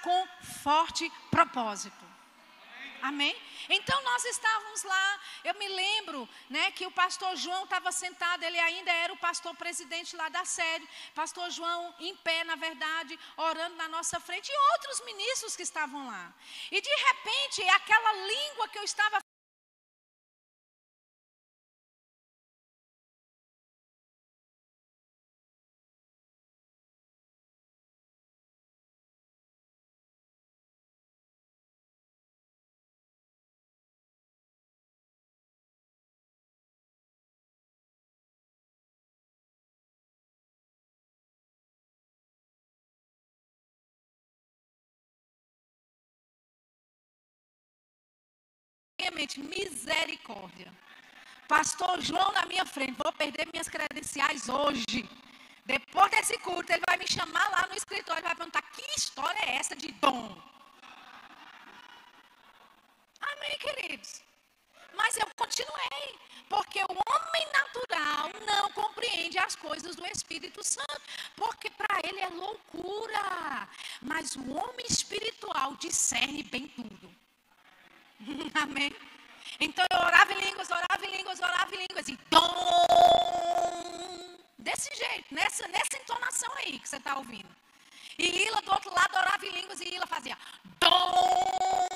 com forte propósito. Amém? Então nós estávamos lá, eu me lembro, né, que o pastor João estava sentado, ele ainda era o pastor presidente lá da sede, pastor João em pé, na verdade, orando na nossa frente, e outros ministros que estavam lá. E de repente, aquela língua que eu estava misericórdia. Pastor João na minha frente, vou perder minhas credenciais hoje. Depois desse culto, ele vai me chamar lá no escritório e vai perguntar: que história é essa de dom? Amém, queridos? Mas eu continuei, porque o homem natural não compreende as coisas do Espírito Santo, porque para ele é loucura. Mas o homem espiritual discerne bem tudo. *laughs* Amém? Então eu orava em línguas, orava em línguas, orava em línguas e dom. Desse jeito, nessa, nessa entonação aí que você está ouvindo. E Ila do outro lado orava em línguas e Ila fazia dom.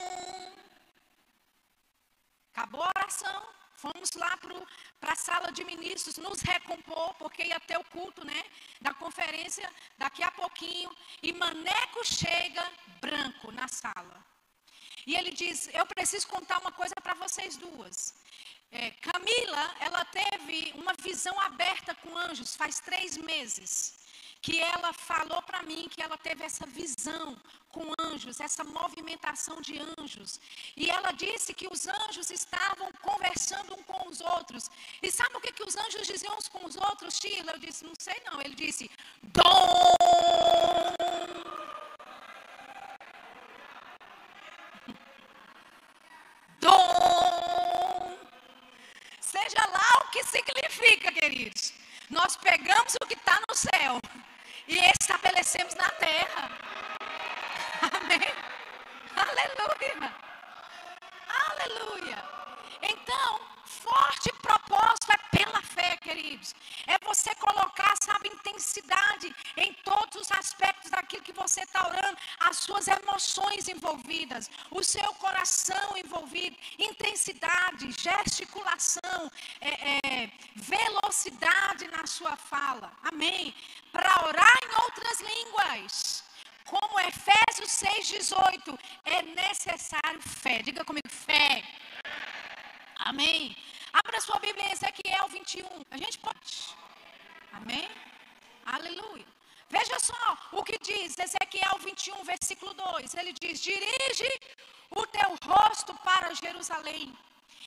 Acabou a oração. Fomos lá para a sala de ministros nos recompor, porque ia ter o culto né, da conferência daqui a pouquinho. E Maneco chega branco na sala. E ele diz: Eu preciso contar uma coisa para vocês duas. É, Camila, ela teve uma visão aberta com anjos faz três meses. Que ela falou para mim que ela teve essa visão com anjos, essa movimentação de anjos. E ela disse que os anjos estavam conversando um com os outros. E sabe o que, que os anjos diziam uns com os outros, Sheila? Eu disse: Não sei não. Ele disse: Dom. Seja lá o que significa, queridos. Nós pegamos o que está no céu e estabelecemos na terra. Amém. Aleluia. Aleluia. Então, forte propósito é pela fé, queridos. É você colocar, sabe, intensidade em todos os aspectos daquilo que você está orando, as suas emoções envolvidas, o seu coração envolvido, intensidade, gesticulação, é, é, velocidade na sua fala. Amém. Para orar em outras línguas. Como Efésios 6,18, é necessário fé. Diga comigo, fé. Amém. Abra sua Bíblia em Ezequiel 21. A gente pode. Amém? Aleluia. Veja só o que diz Ezequiel 21, versículo 2. Ele diz: Dirige o teu rosto para Jerusalém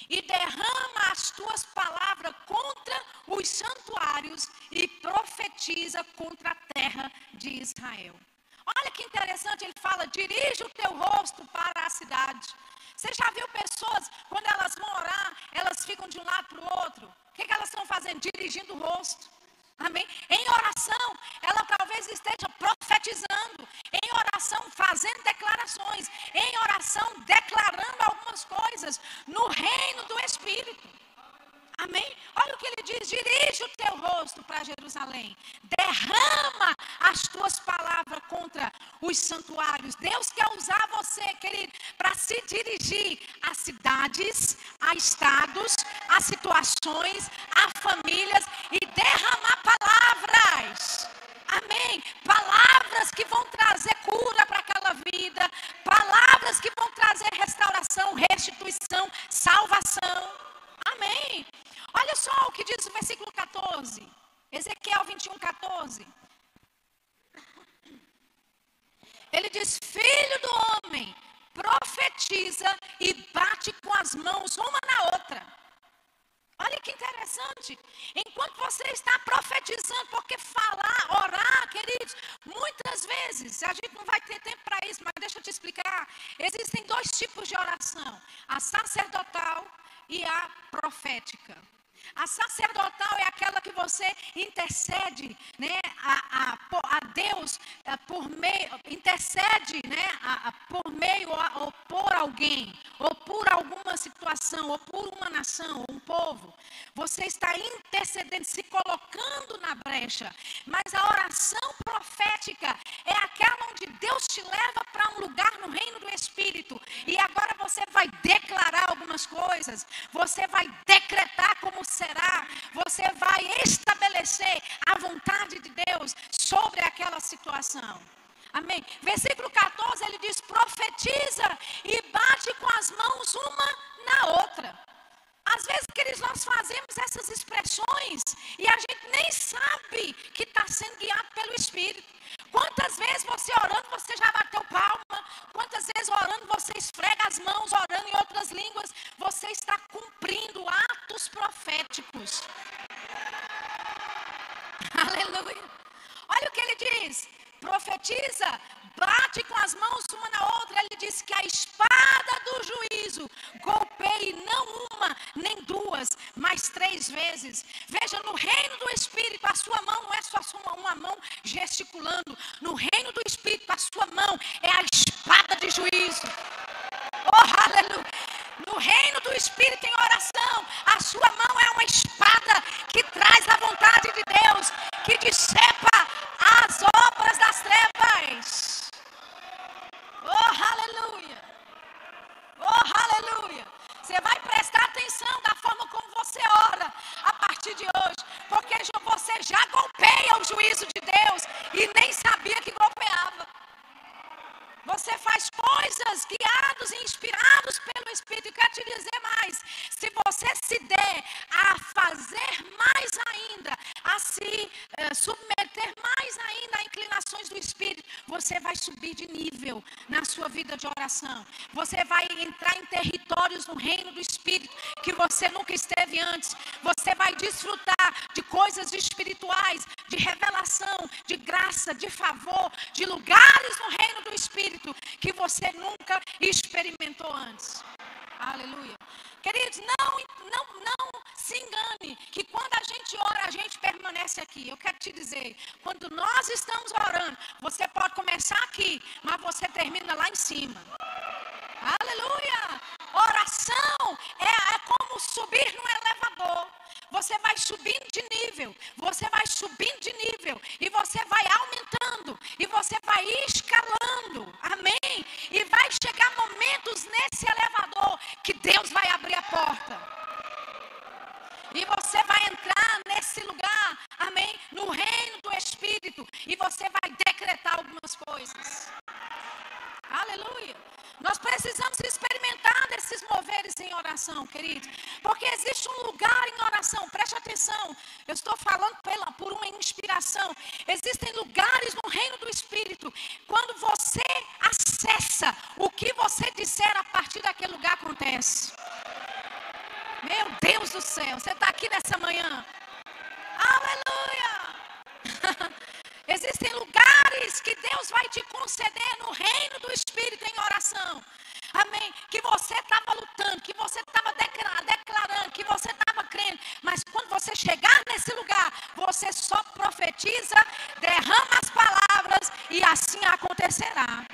e derrama as tuas palavras contra os santuários e profetiza contra a terra de Israel. Olha que interessante, ele fala: dirige o teu rosto para a cidade. Você já viu pessoas, quando elas vão orar, elas ficam de um lado para o outro? O que, que elas estão fazendo? Dirigindo o rosto. Amém? Em oração, ela talvez esteja profetizando. Em oração, fazendo declarações. Em oração, declarando algumas coisas no reino do Espírito. Amém? Olha o que ele diz: dirige o teu rosto para Jerusalém, derrama as tuas palavras contra os santuários. Deus quer usar você, querido, para se dirigir a cidades, a estados, a situações, a famílias e derramar palavras. Amém. Palavras que vão trazer cura para aquela vida, palavras que vão trazer restauração, restituição, salvação. Amém. Olha só o que diz o versículo 14. Ezequiel 21, 14. Ele diz: Filho do homem, profetiza e bate com as mãos uma na outra. Olha que interessante. Enquanto você está profetizando, porque falar, orar, queridos, muitas vezes, a gente não vai ter tempo para isso, mas deixa eu te explicar. Existem dois tipos de oração: a sacerdotal e a profética. A sacerdotal é aquela que você intercede né, a, a, a Deus a, por meio, intercede né, a, por meio ou por alguém, ou por alguma situação, ou por uma nação, um povo. Você está intercedendo, se colocando na brecha. Mas a oração profética é aquela onde Deus te leva para um lugar no reino do Espírito. E agora você vai declarar algumas coisas, você vai decretar como será, você vai estabelecer a vontade de Deus sobre aquela situação. Amém. Versículo 14 ele diz: profetiza e bate com as mãos uma na outra. Às vezes, queridos, nós fazemos essas expressões e a gente nem sabe que está sendo guiado pelo Espírito. Quantas vezes você orando, você já bateu palma? Quantas vezes orando, você esfrega as mãos, orando em outras línguas? Você está cumprindo atos proféticos. *laughs* Aleluia. Olha o que ele diz: profetiza, bate com as mãos uma na outra. Ele diz que a espada do juízo golpeie não uma, nem duas, mas três vezes. Veja, no reino do Espírito, a sua mão não é só uma mão gesticulando. No reino do Espírito, a sua mão é a espada de juízo. Oh, aleluia. No reino do Espírito em oração, a sua mão é uma espada que traz a vontade de Deus, que decepa as obras das trevas. Oh, aleluia! Oh, aleluia! Você vai prestar atenção da forma como você ora a partir de hoje, porque você já golpeia o juízo de Deus e nem sabia que golpeava. Você faz coisas guiados e inspirados pelo Espírito. E quero te dizer mais: se você se der a fazer mais ainda, a se uh, submeter mais ainda a inclinações do Espírito, você vai subir de nível na sua vida de oração. Você vai entrar em territórios no reino do Espírito que você nunca esteve antes. Você vai desfrutar de coisas espirituais, de revelação, de graça, de favor, de lugares no reino do Espírito Espírito que você nunca experimentou antes. Aleluia. Queridos, não, não, não se engane que quando a gente ora, a gente permanece aqui. Eu quero te dizer, quando nós estamos orando, você pode começar aqui, mas você termina lá em cima. Aleluia! Oração é, é como subir no elevador. Você vai subindo de nível, você vai subindo de nível, e você vai aumentando, e você vai escalando, amém? E vai chegar momentos nesse elevador que Deus vai abrir a porta. E você vai entrar nesse lugar, amém? No reino do Espírito. E você vai decretar algumas coisas. Aleluia. Nós precisamos experimentar desses moveres em oração, queridos. Porque existe um lugar em oração, preste atenção. Eu estou falando pela, por uma inspiração. Existem lugares no reino do Espírito. Quando você acessa, o que você disser a partir daquele lugar acontece. Meu Deus do céu, você está aqui nessa manhã. Aleluia! *laughs* Existem lugares que Deus vai te conceder no reino do Espírito em oração. Amém. Que você estava lutando, que você estava declarando, que você estava crendo. Mas quando você chegar nesse lugar, você só profetiza, derrama as palavras e assim acontecerá.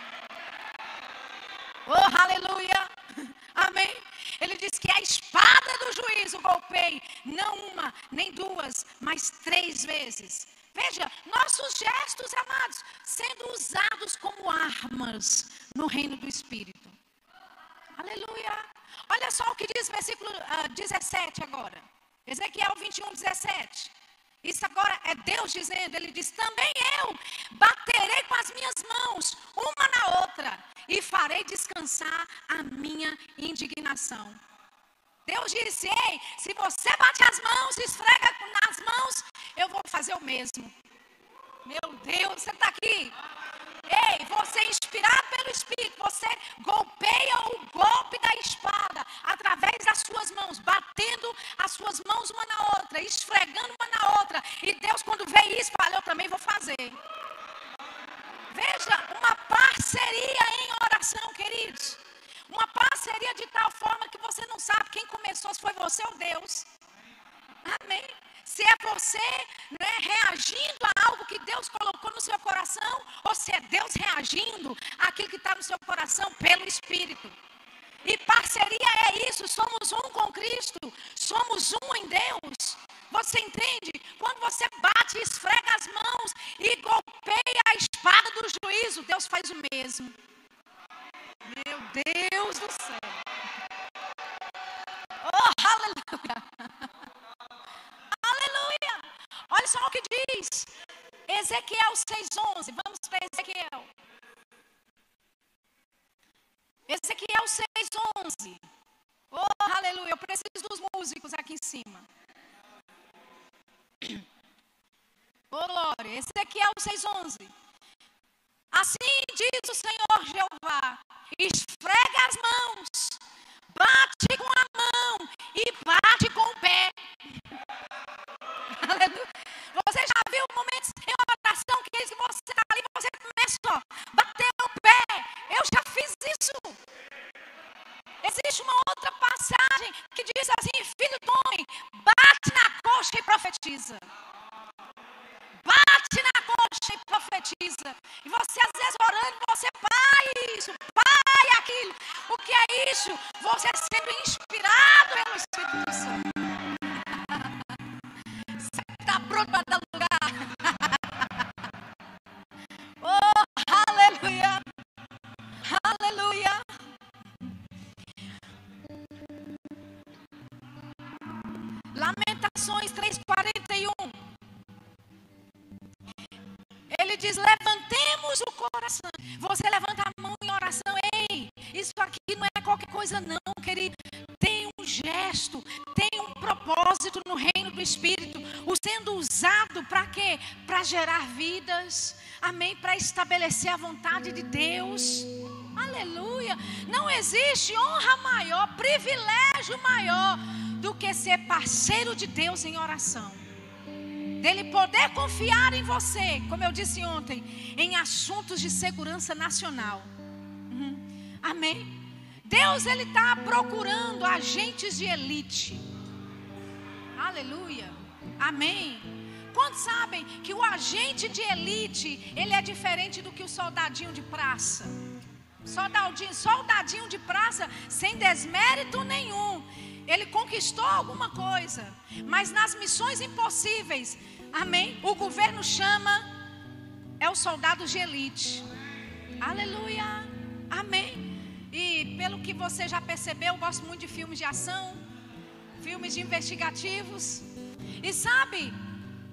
Oh, aleluia. *laughs* Amém. Ele diz que a espada do juízo golpeie não uma, nem duas, mas três vezes. Veja, nossos gestos, amados, sendo usados como armas no reino do Espírito. Aleluia. Olha só o que diz versículo uh, ah, 17 agora. Ezequiel 21, 17. Isso agora é Deus dizendo, ele diz: Também eu baterei com as minhas mãos, uma na outra, e farei descansar a minha indignação. Deus disse: Ei, se você bate as mãos, esfrega nas mãos, eu vou fazer o mesmo. Meu Deus, você está aqui. Ei, você é inspirado pelo Espírito, você golpeia o golpe da espada através das suas mãos, batendo as suas mãos uma na outra, esfregando uma na outra. E Deus, quando vê isso, fala: Eu também vou fazer. Veja, uma parceria em oração, queridos. Uma parceria de tal forma que você não sabe quem começou, se foi você ou Deus. Amém se é você né, reagindo a algo que Deus colocou no seu coração, ou se é Deus reagindo àquilo que está no seu coração pelo Espírito. E parceria é isso, somos um com Cristo, somos um em Deus. Você entende? Quando você bate, esfrega as mãos e golpeia a espada do juízo, Deus faz o mesmo. Meu Deus do céu. Oh, aleluia. Olha só o que diz. Ezequiel 6,11. Vamos para Ezequiel. Ezequiel 6,11. Oh, aleluia. Eu preciso dos músicos aqui em cima. Oh, glória. Ezequiel 6,11. Assim diz o Senhor Jeová: esfrega as mãos, bate com a mão e bate com o pé. *laughs* Aleluia. Você já viu momentos em oração que você está ali, você começa a bater o pé. Eu já fiz isso. Existe uma outra passagem que diz assim: Filho do homem, bate na coxa e profetiza. Bate na coxa e profetiza. E você às vezes orando, você, pai, isso, pai, aquilo. O que é isso? Você sendo inspirado pelo Espírito Santo. Diz: "Levantemos o coração". Você levanta a mão em oração. Ei, isso aqui não é qualquer coisa não, querido. Tem um gesto, tem um propósito no reino do Espírito o sendo usado para quê? Para gerar vidas, amém? Para estabelecer a vontade de Deus. Aleluia. Não existe honra maior, privilégio maior do que ser parceiro de Deus em oração. Dele poder confiar em você, como eu disse ontem, em assuntos de segurança nacional. Uhum. Amém. Deus ele está procurando agentes de elite. Aleluia. Amém. Quantos sabem que o agente de elite, ele é diferente do que o soldadinho de praça? Soldadinho, soldadinho de praça, sem desmérito nenhum. Ele conquistou alguma coisa, mas nas missões impossíveis, amém? O governo chama, é o soldado de elite. Aleluia, amém. E pelo que você já percebeu, eu gosto muito de filmes de ação, filmes de investigativos. E sabe,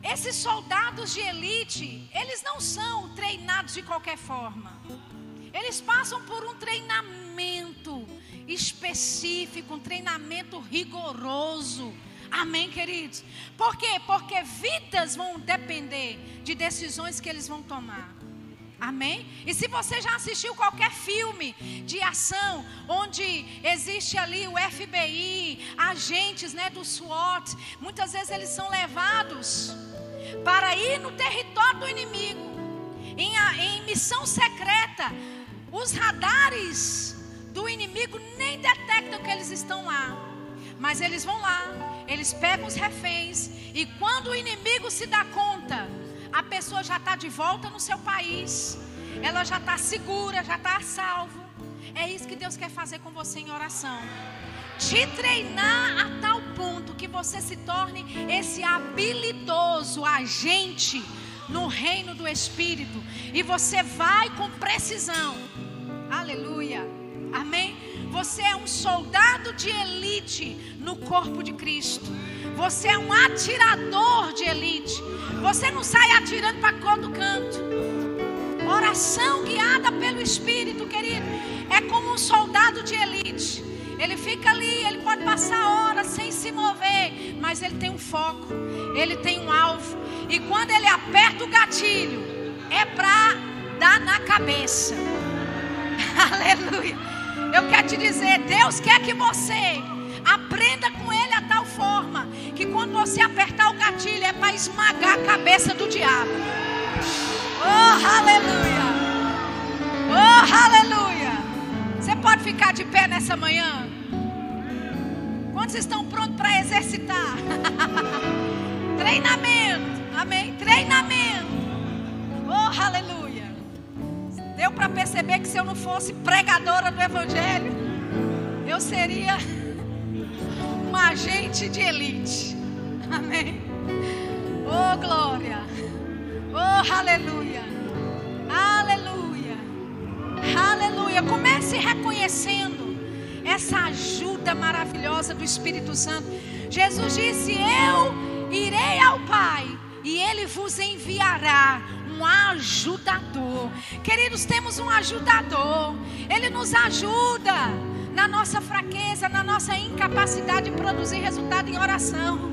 esses soldados de elite, eles não são treinados de qualquer forma. Eles passam por um treinamento específico, um treinamento rigoroso. Amém, queridos? Por quê? Porque vidas vão depender de decisões que eles vão tomar. Amém? E se você já assistiu qualquer filme de ação onde existe ali o FBI, agentes né, do SWAT, muitas vezes eles são levados para ir no território do inimigo, em, em missão secreta. Os radares do inimigo nem detectam que eles estão lá, mas eles vão lá, eles pegam os reféns, e quando o inimigo se dá conta, a pessoa já está de volta no seu país, ela já está segura, já está salvo. É isso que Deus quer fazer com você em oração. Te treinar a tal ponto que você se torne esse habilidoso agente no reino do Espírito. E você vai com precisão. Aleluia. Amém? Você é um soldado de elite no corpo de Cristo. Você é um atirador de elite. Você não sai atirando para todo canto. Oração guiada pelo Espírito, querido, é como um soldado de elite. Ele fica ali, ele pode passar horas sem se mover, mas ele tem um foco, ele tem um alvo. E quando ele aperta o gatilho, é para dar na cabeça. *laughs* Aleluia. Eu quero te dizer, Deus quer que você aprenda com ele a tal forma que quando você apertar o gatilho é para esmagar a cabeça do diabo. Oh, aleluia! Oh, aleluia! Você pode ficar de pé nessa manhã? Quantos estão prontos para exercitar? *laughs* Treinamento, amém? Treinamento. Oh, aleluia! Deu para perceber que se eu não fosse pregadora do Evangelho, eu seria um agente de elite. Amém. Oh, glória. Oh, aleluia. Aleluia. Aleluia. Comece reconhecendo essa ajuda maravilhosa do Espírito Santo. Jesus disse: Eu irei ao Pai e Ele vos enviará um ajudador. Queridos, temos um ajudador. Ele nos ajuda na nossa fraqueza, na nossa incapacidade de produzir resultado em oração.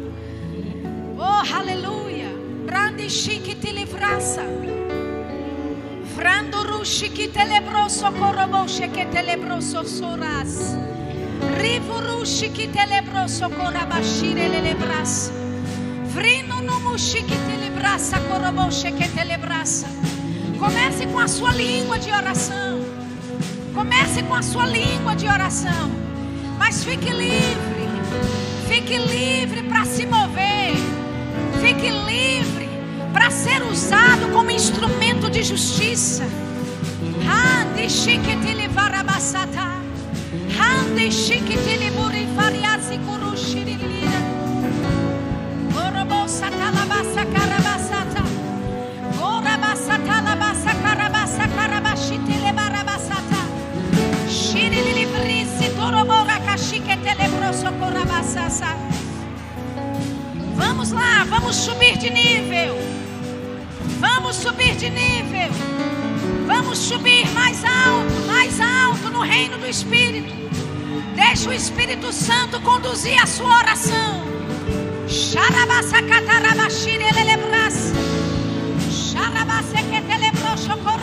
Oh, aleluia. Brandi chique te livraça. Franduru chique te lebroso coroboshe que te lebroso soras. Rivuru chique te lebroso corabashire le lebras. Vrino no muxique te libraça coroboshe que te lebraça. Comece com a sua língua de oração. Comece com a sua língua de oração. Mas fique livre. Fique livre para se mover. Fique livre para ser usado como instrumento de justiça. Hande chique livarabassata. Hande chique tiliburi fariasi Vamos lá, vamos subir de nível. Vamos subir de nível. Vamos subir mais alto, mais alto no reino do Espírito. Deixa o Espírito Santo conduzir a sua oração. Sharabasa katarabashire lebras. Sharabasekete lebrosho kor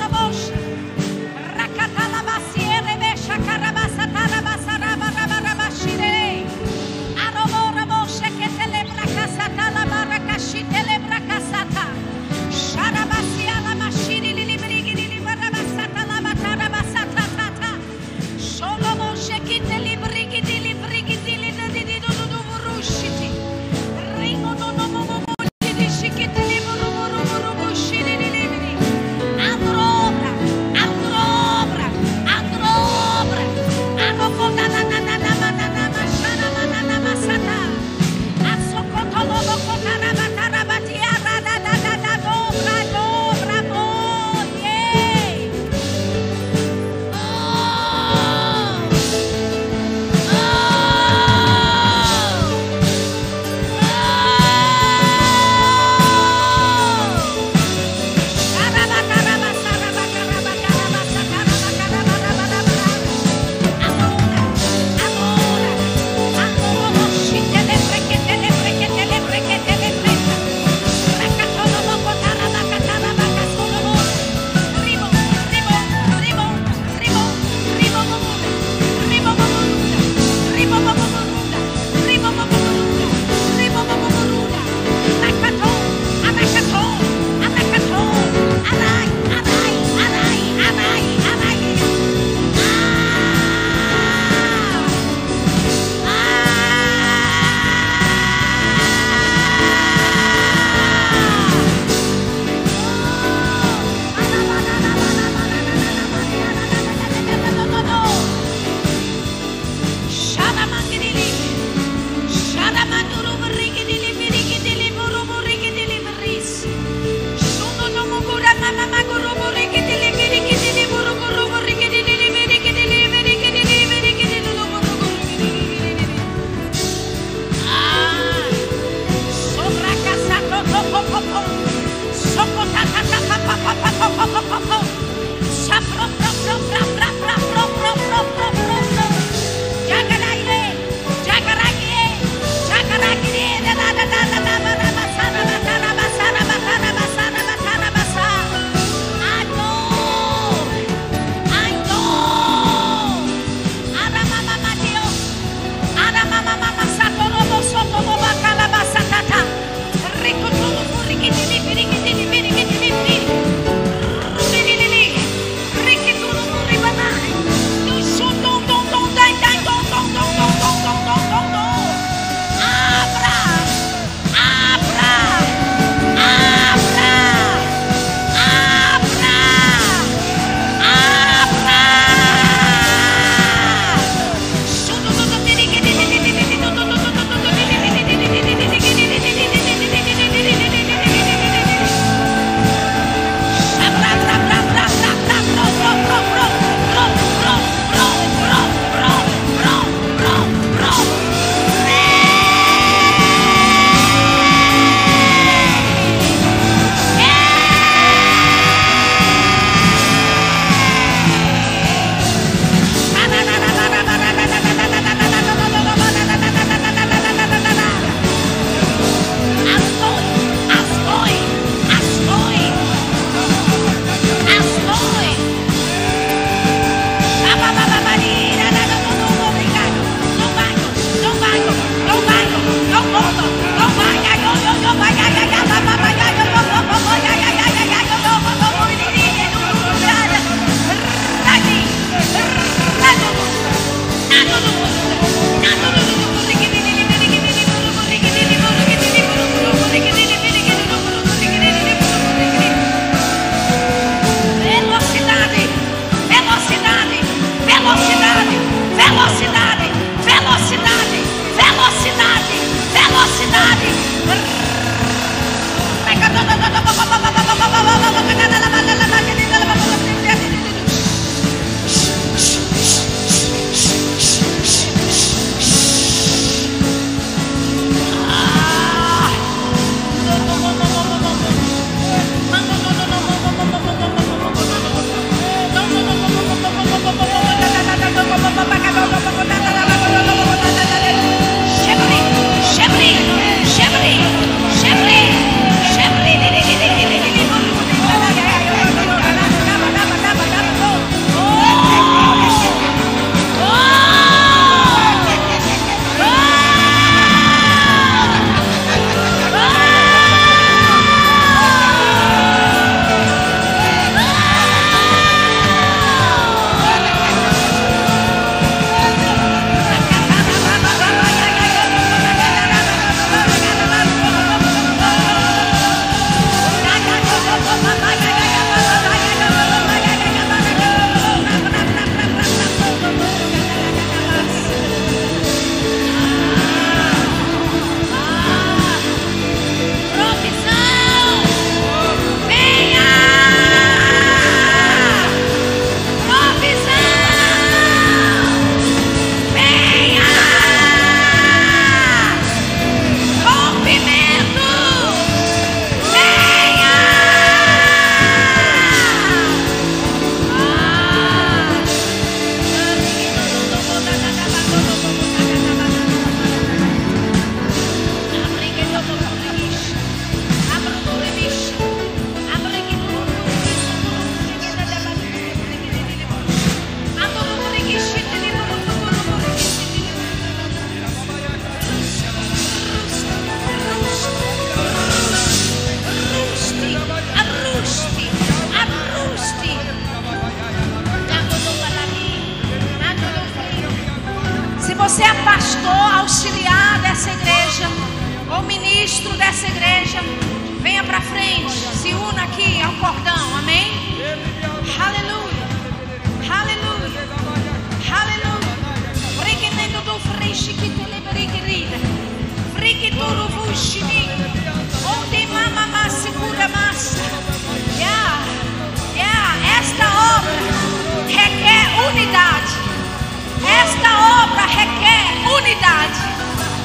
unidade.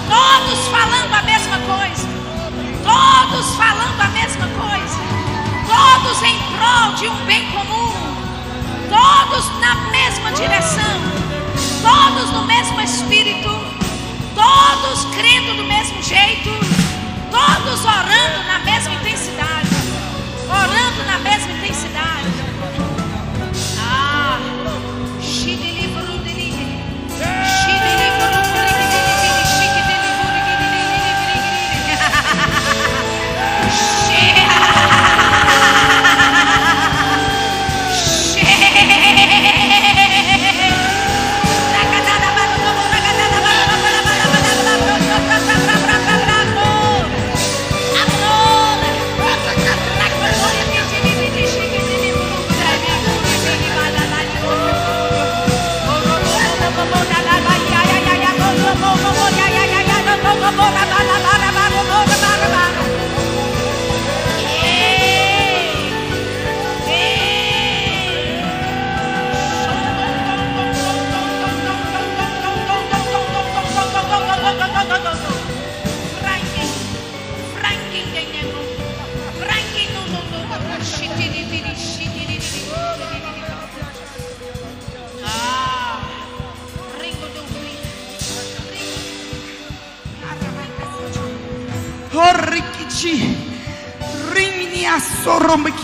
Todos falando a mesma coisa. Todos falando a mesma coisa. Todos em prol de um bem comum. Todos na mesma direção. Todos no mesmo espírito. Todos crendo do mesmo jeito. Todos orando na mesma intensidade. Orando na mesma intensidade.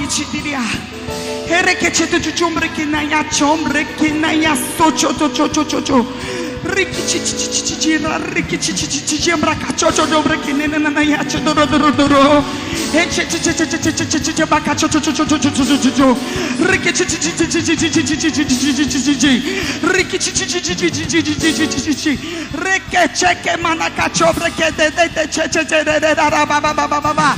Asoromikichi diria. Herekeche tu chumbre que na ya chombre que na ya socho cho cho cho cho cho. Rikichi chi chi chi chi ra rikichi chi chi chi chi ambra cacho cho dombre que na na na ya cho do do do do do. Heche chi chi chi chi chi chi chi chi chi ba cacho cho cho cho cho cho cho cho cho. Rikichi chi chi chi chi chi chi chi chi chi chi chi chi chi chi. Rikichi chi chi chi chi chi chi chi chi chi chi chi chi. Rekeche que manacacho bre que de de de che che che de de da ba ba ba ba ba ba.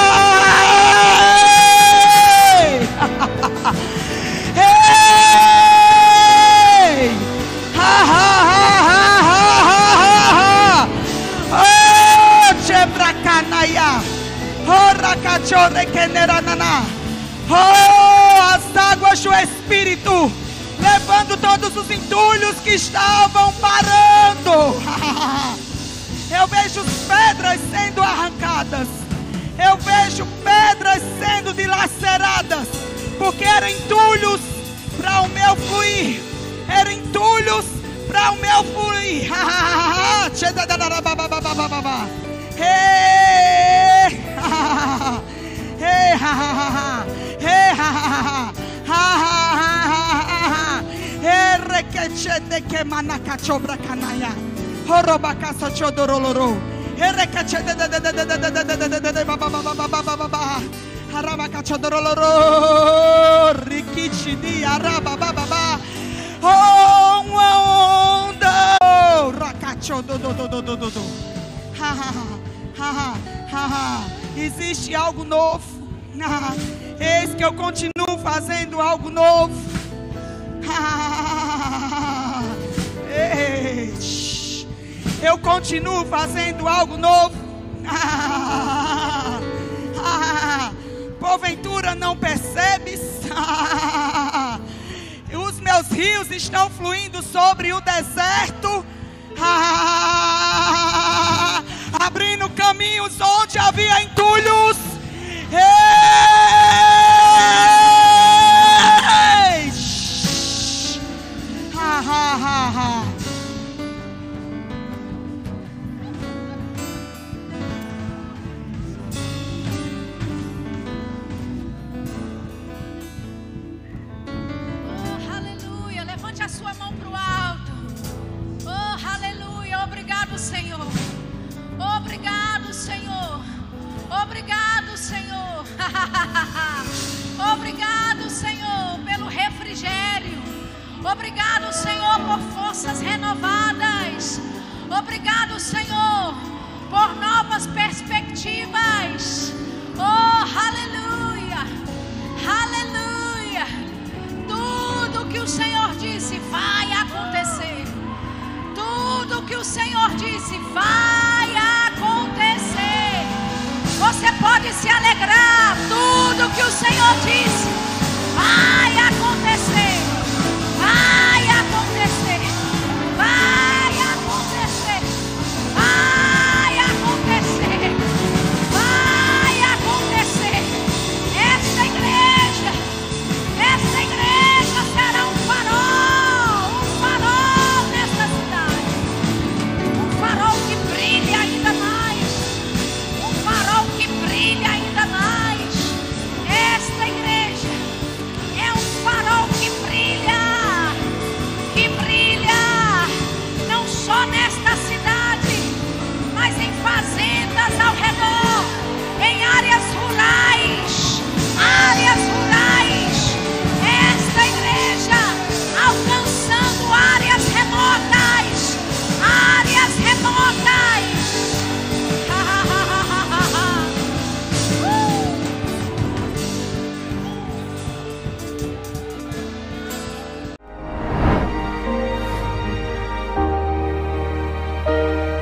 Oh, as águas do Espírito, levando todos os entulhos que estavam parando. *laughs* Eu vejo pedras sendo arrancadas. Eu vejo pedras sendo dilaceradas. Porque eram entulhos para o meu fluir. Eram entulhos para o meu fluir. *laughs* Hey! *laughs* Hey! ha, ha, ha, ha. Hey! ha, ha, ha, ha. Erekechete que manacachobra canaya. Horobacasa chodoroloro. Erekechete de de de de de de de de de de de de ba ba ba ba ba ba ba ba ba. Harabacachadoroloro. Rikichi di araba ba ba ba. Oh, uma onda. Racacho do do do do do do do. Ha ha ha ha ha ha ha. Existe algo novo. Ah, Eis que eu continuo fazendo algo novo. Ah, ei, shh. Eu continuo fazendo algo novo. Ah, ah, Porventura não percebes? Ah, Os meus rios estão fluindo sobre o deserto. Ah, abrindo caminhos onde havia entulhos. Ei! Obrigado, Senhor, por forças renovadas. Obrigado, Senhor, por novas perspectivas. Oh, aleluia! Aleluia! Tudo que o Senhor disse vai acontecer. Tudo que o Senhor disse vai acontecer. Você pode se alegrar. Tudo que o Senhor disse vai acontecer.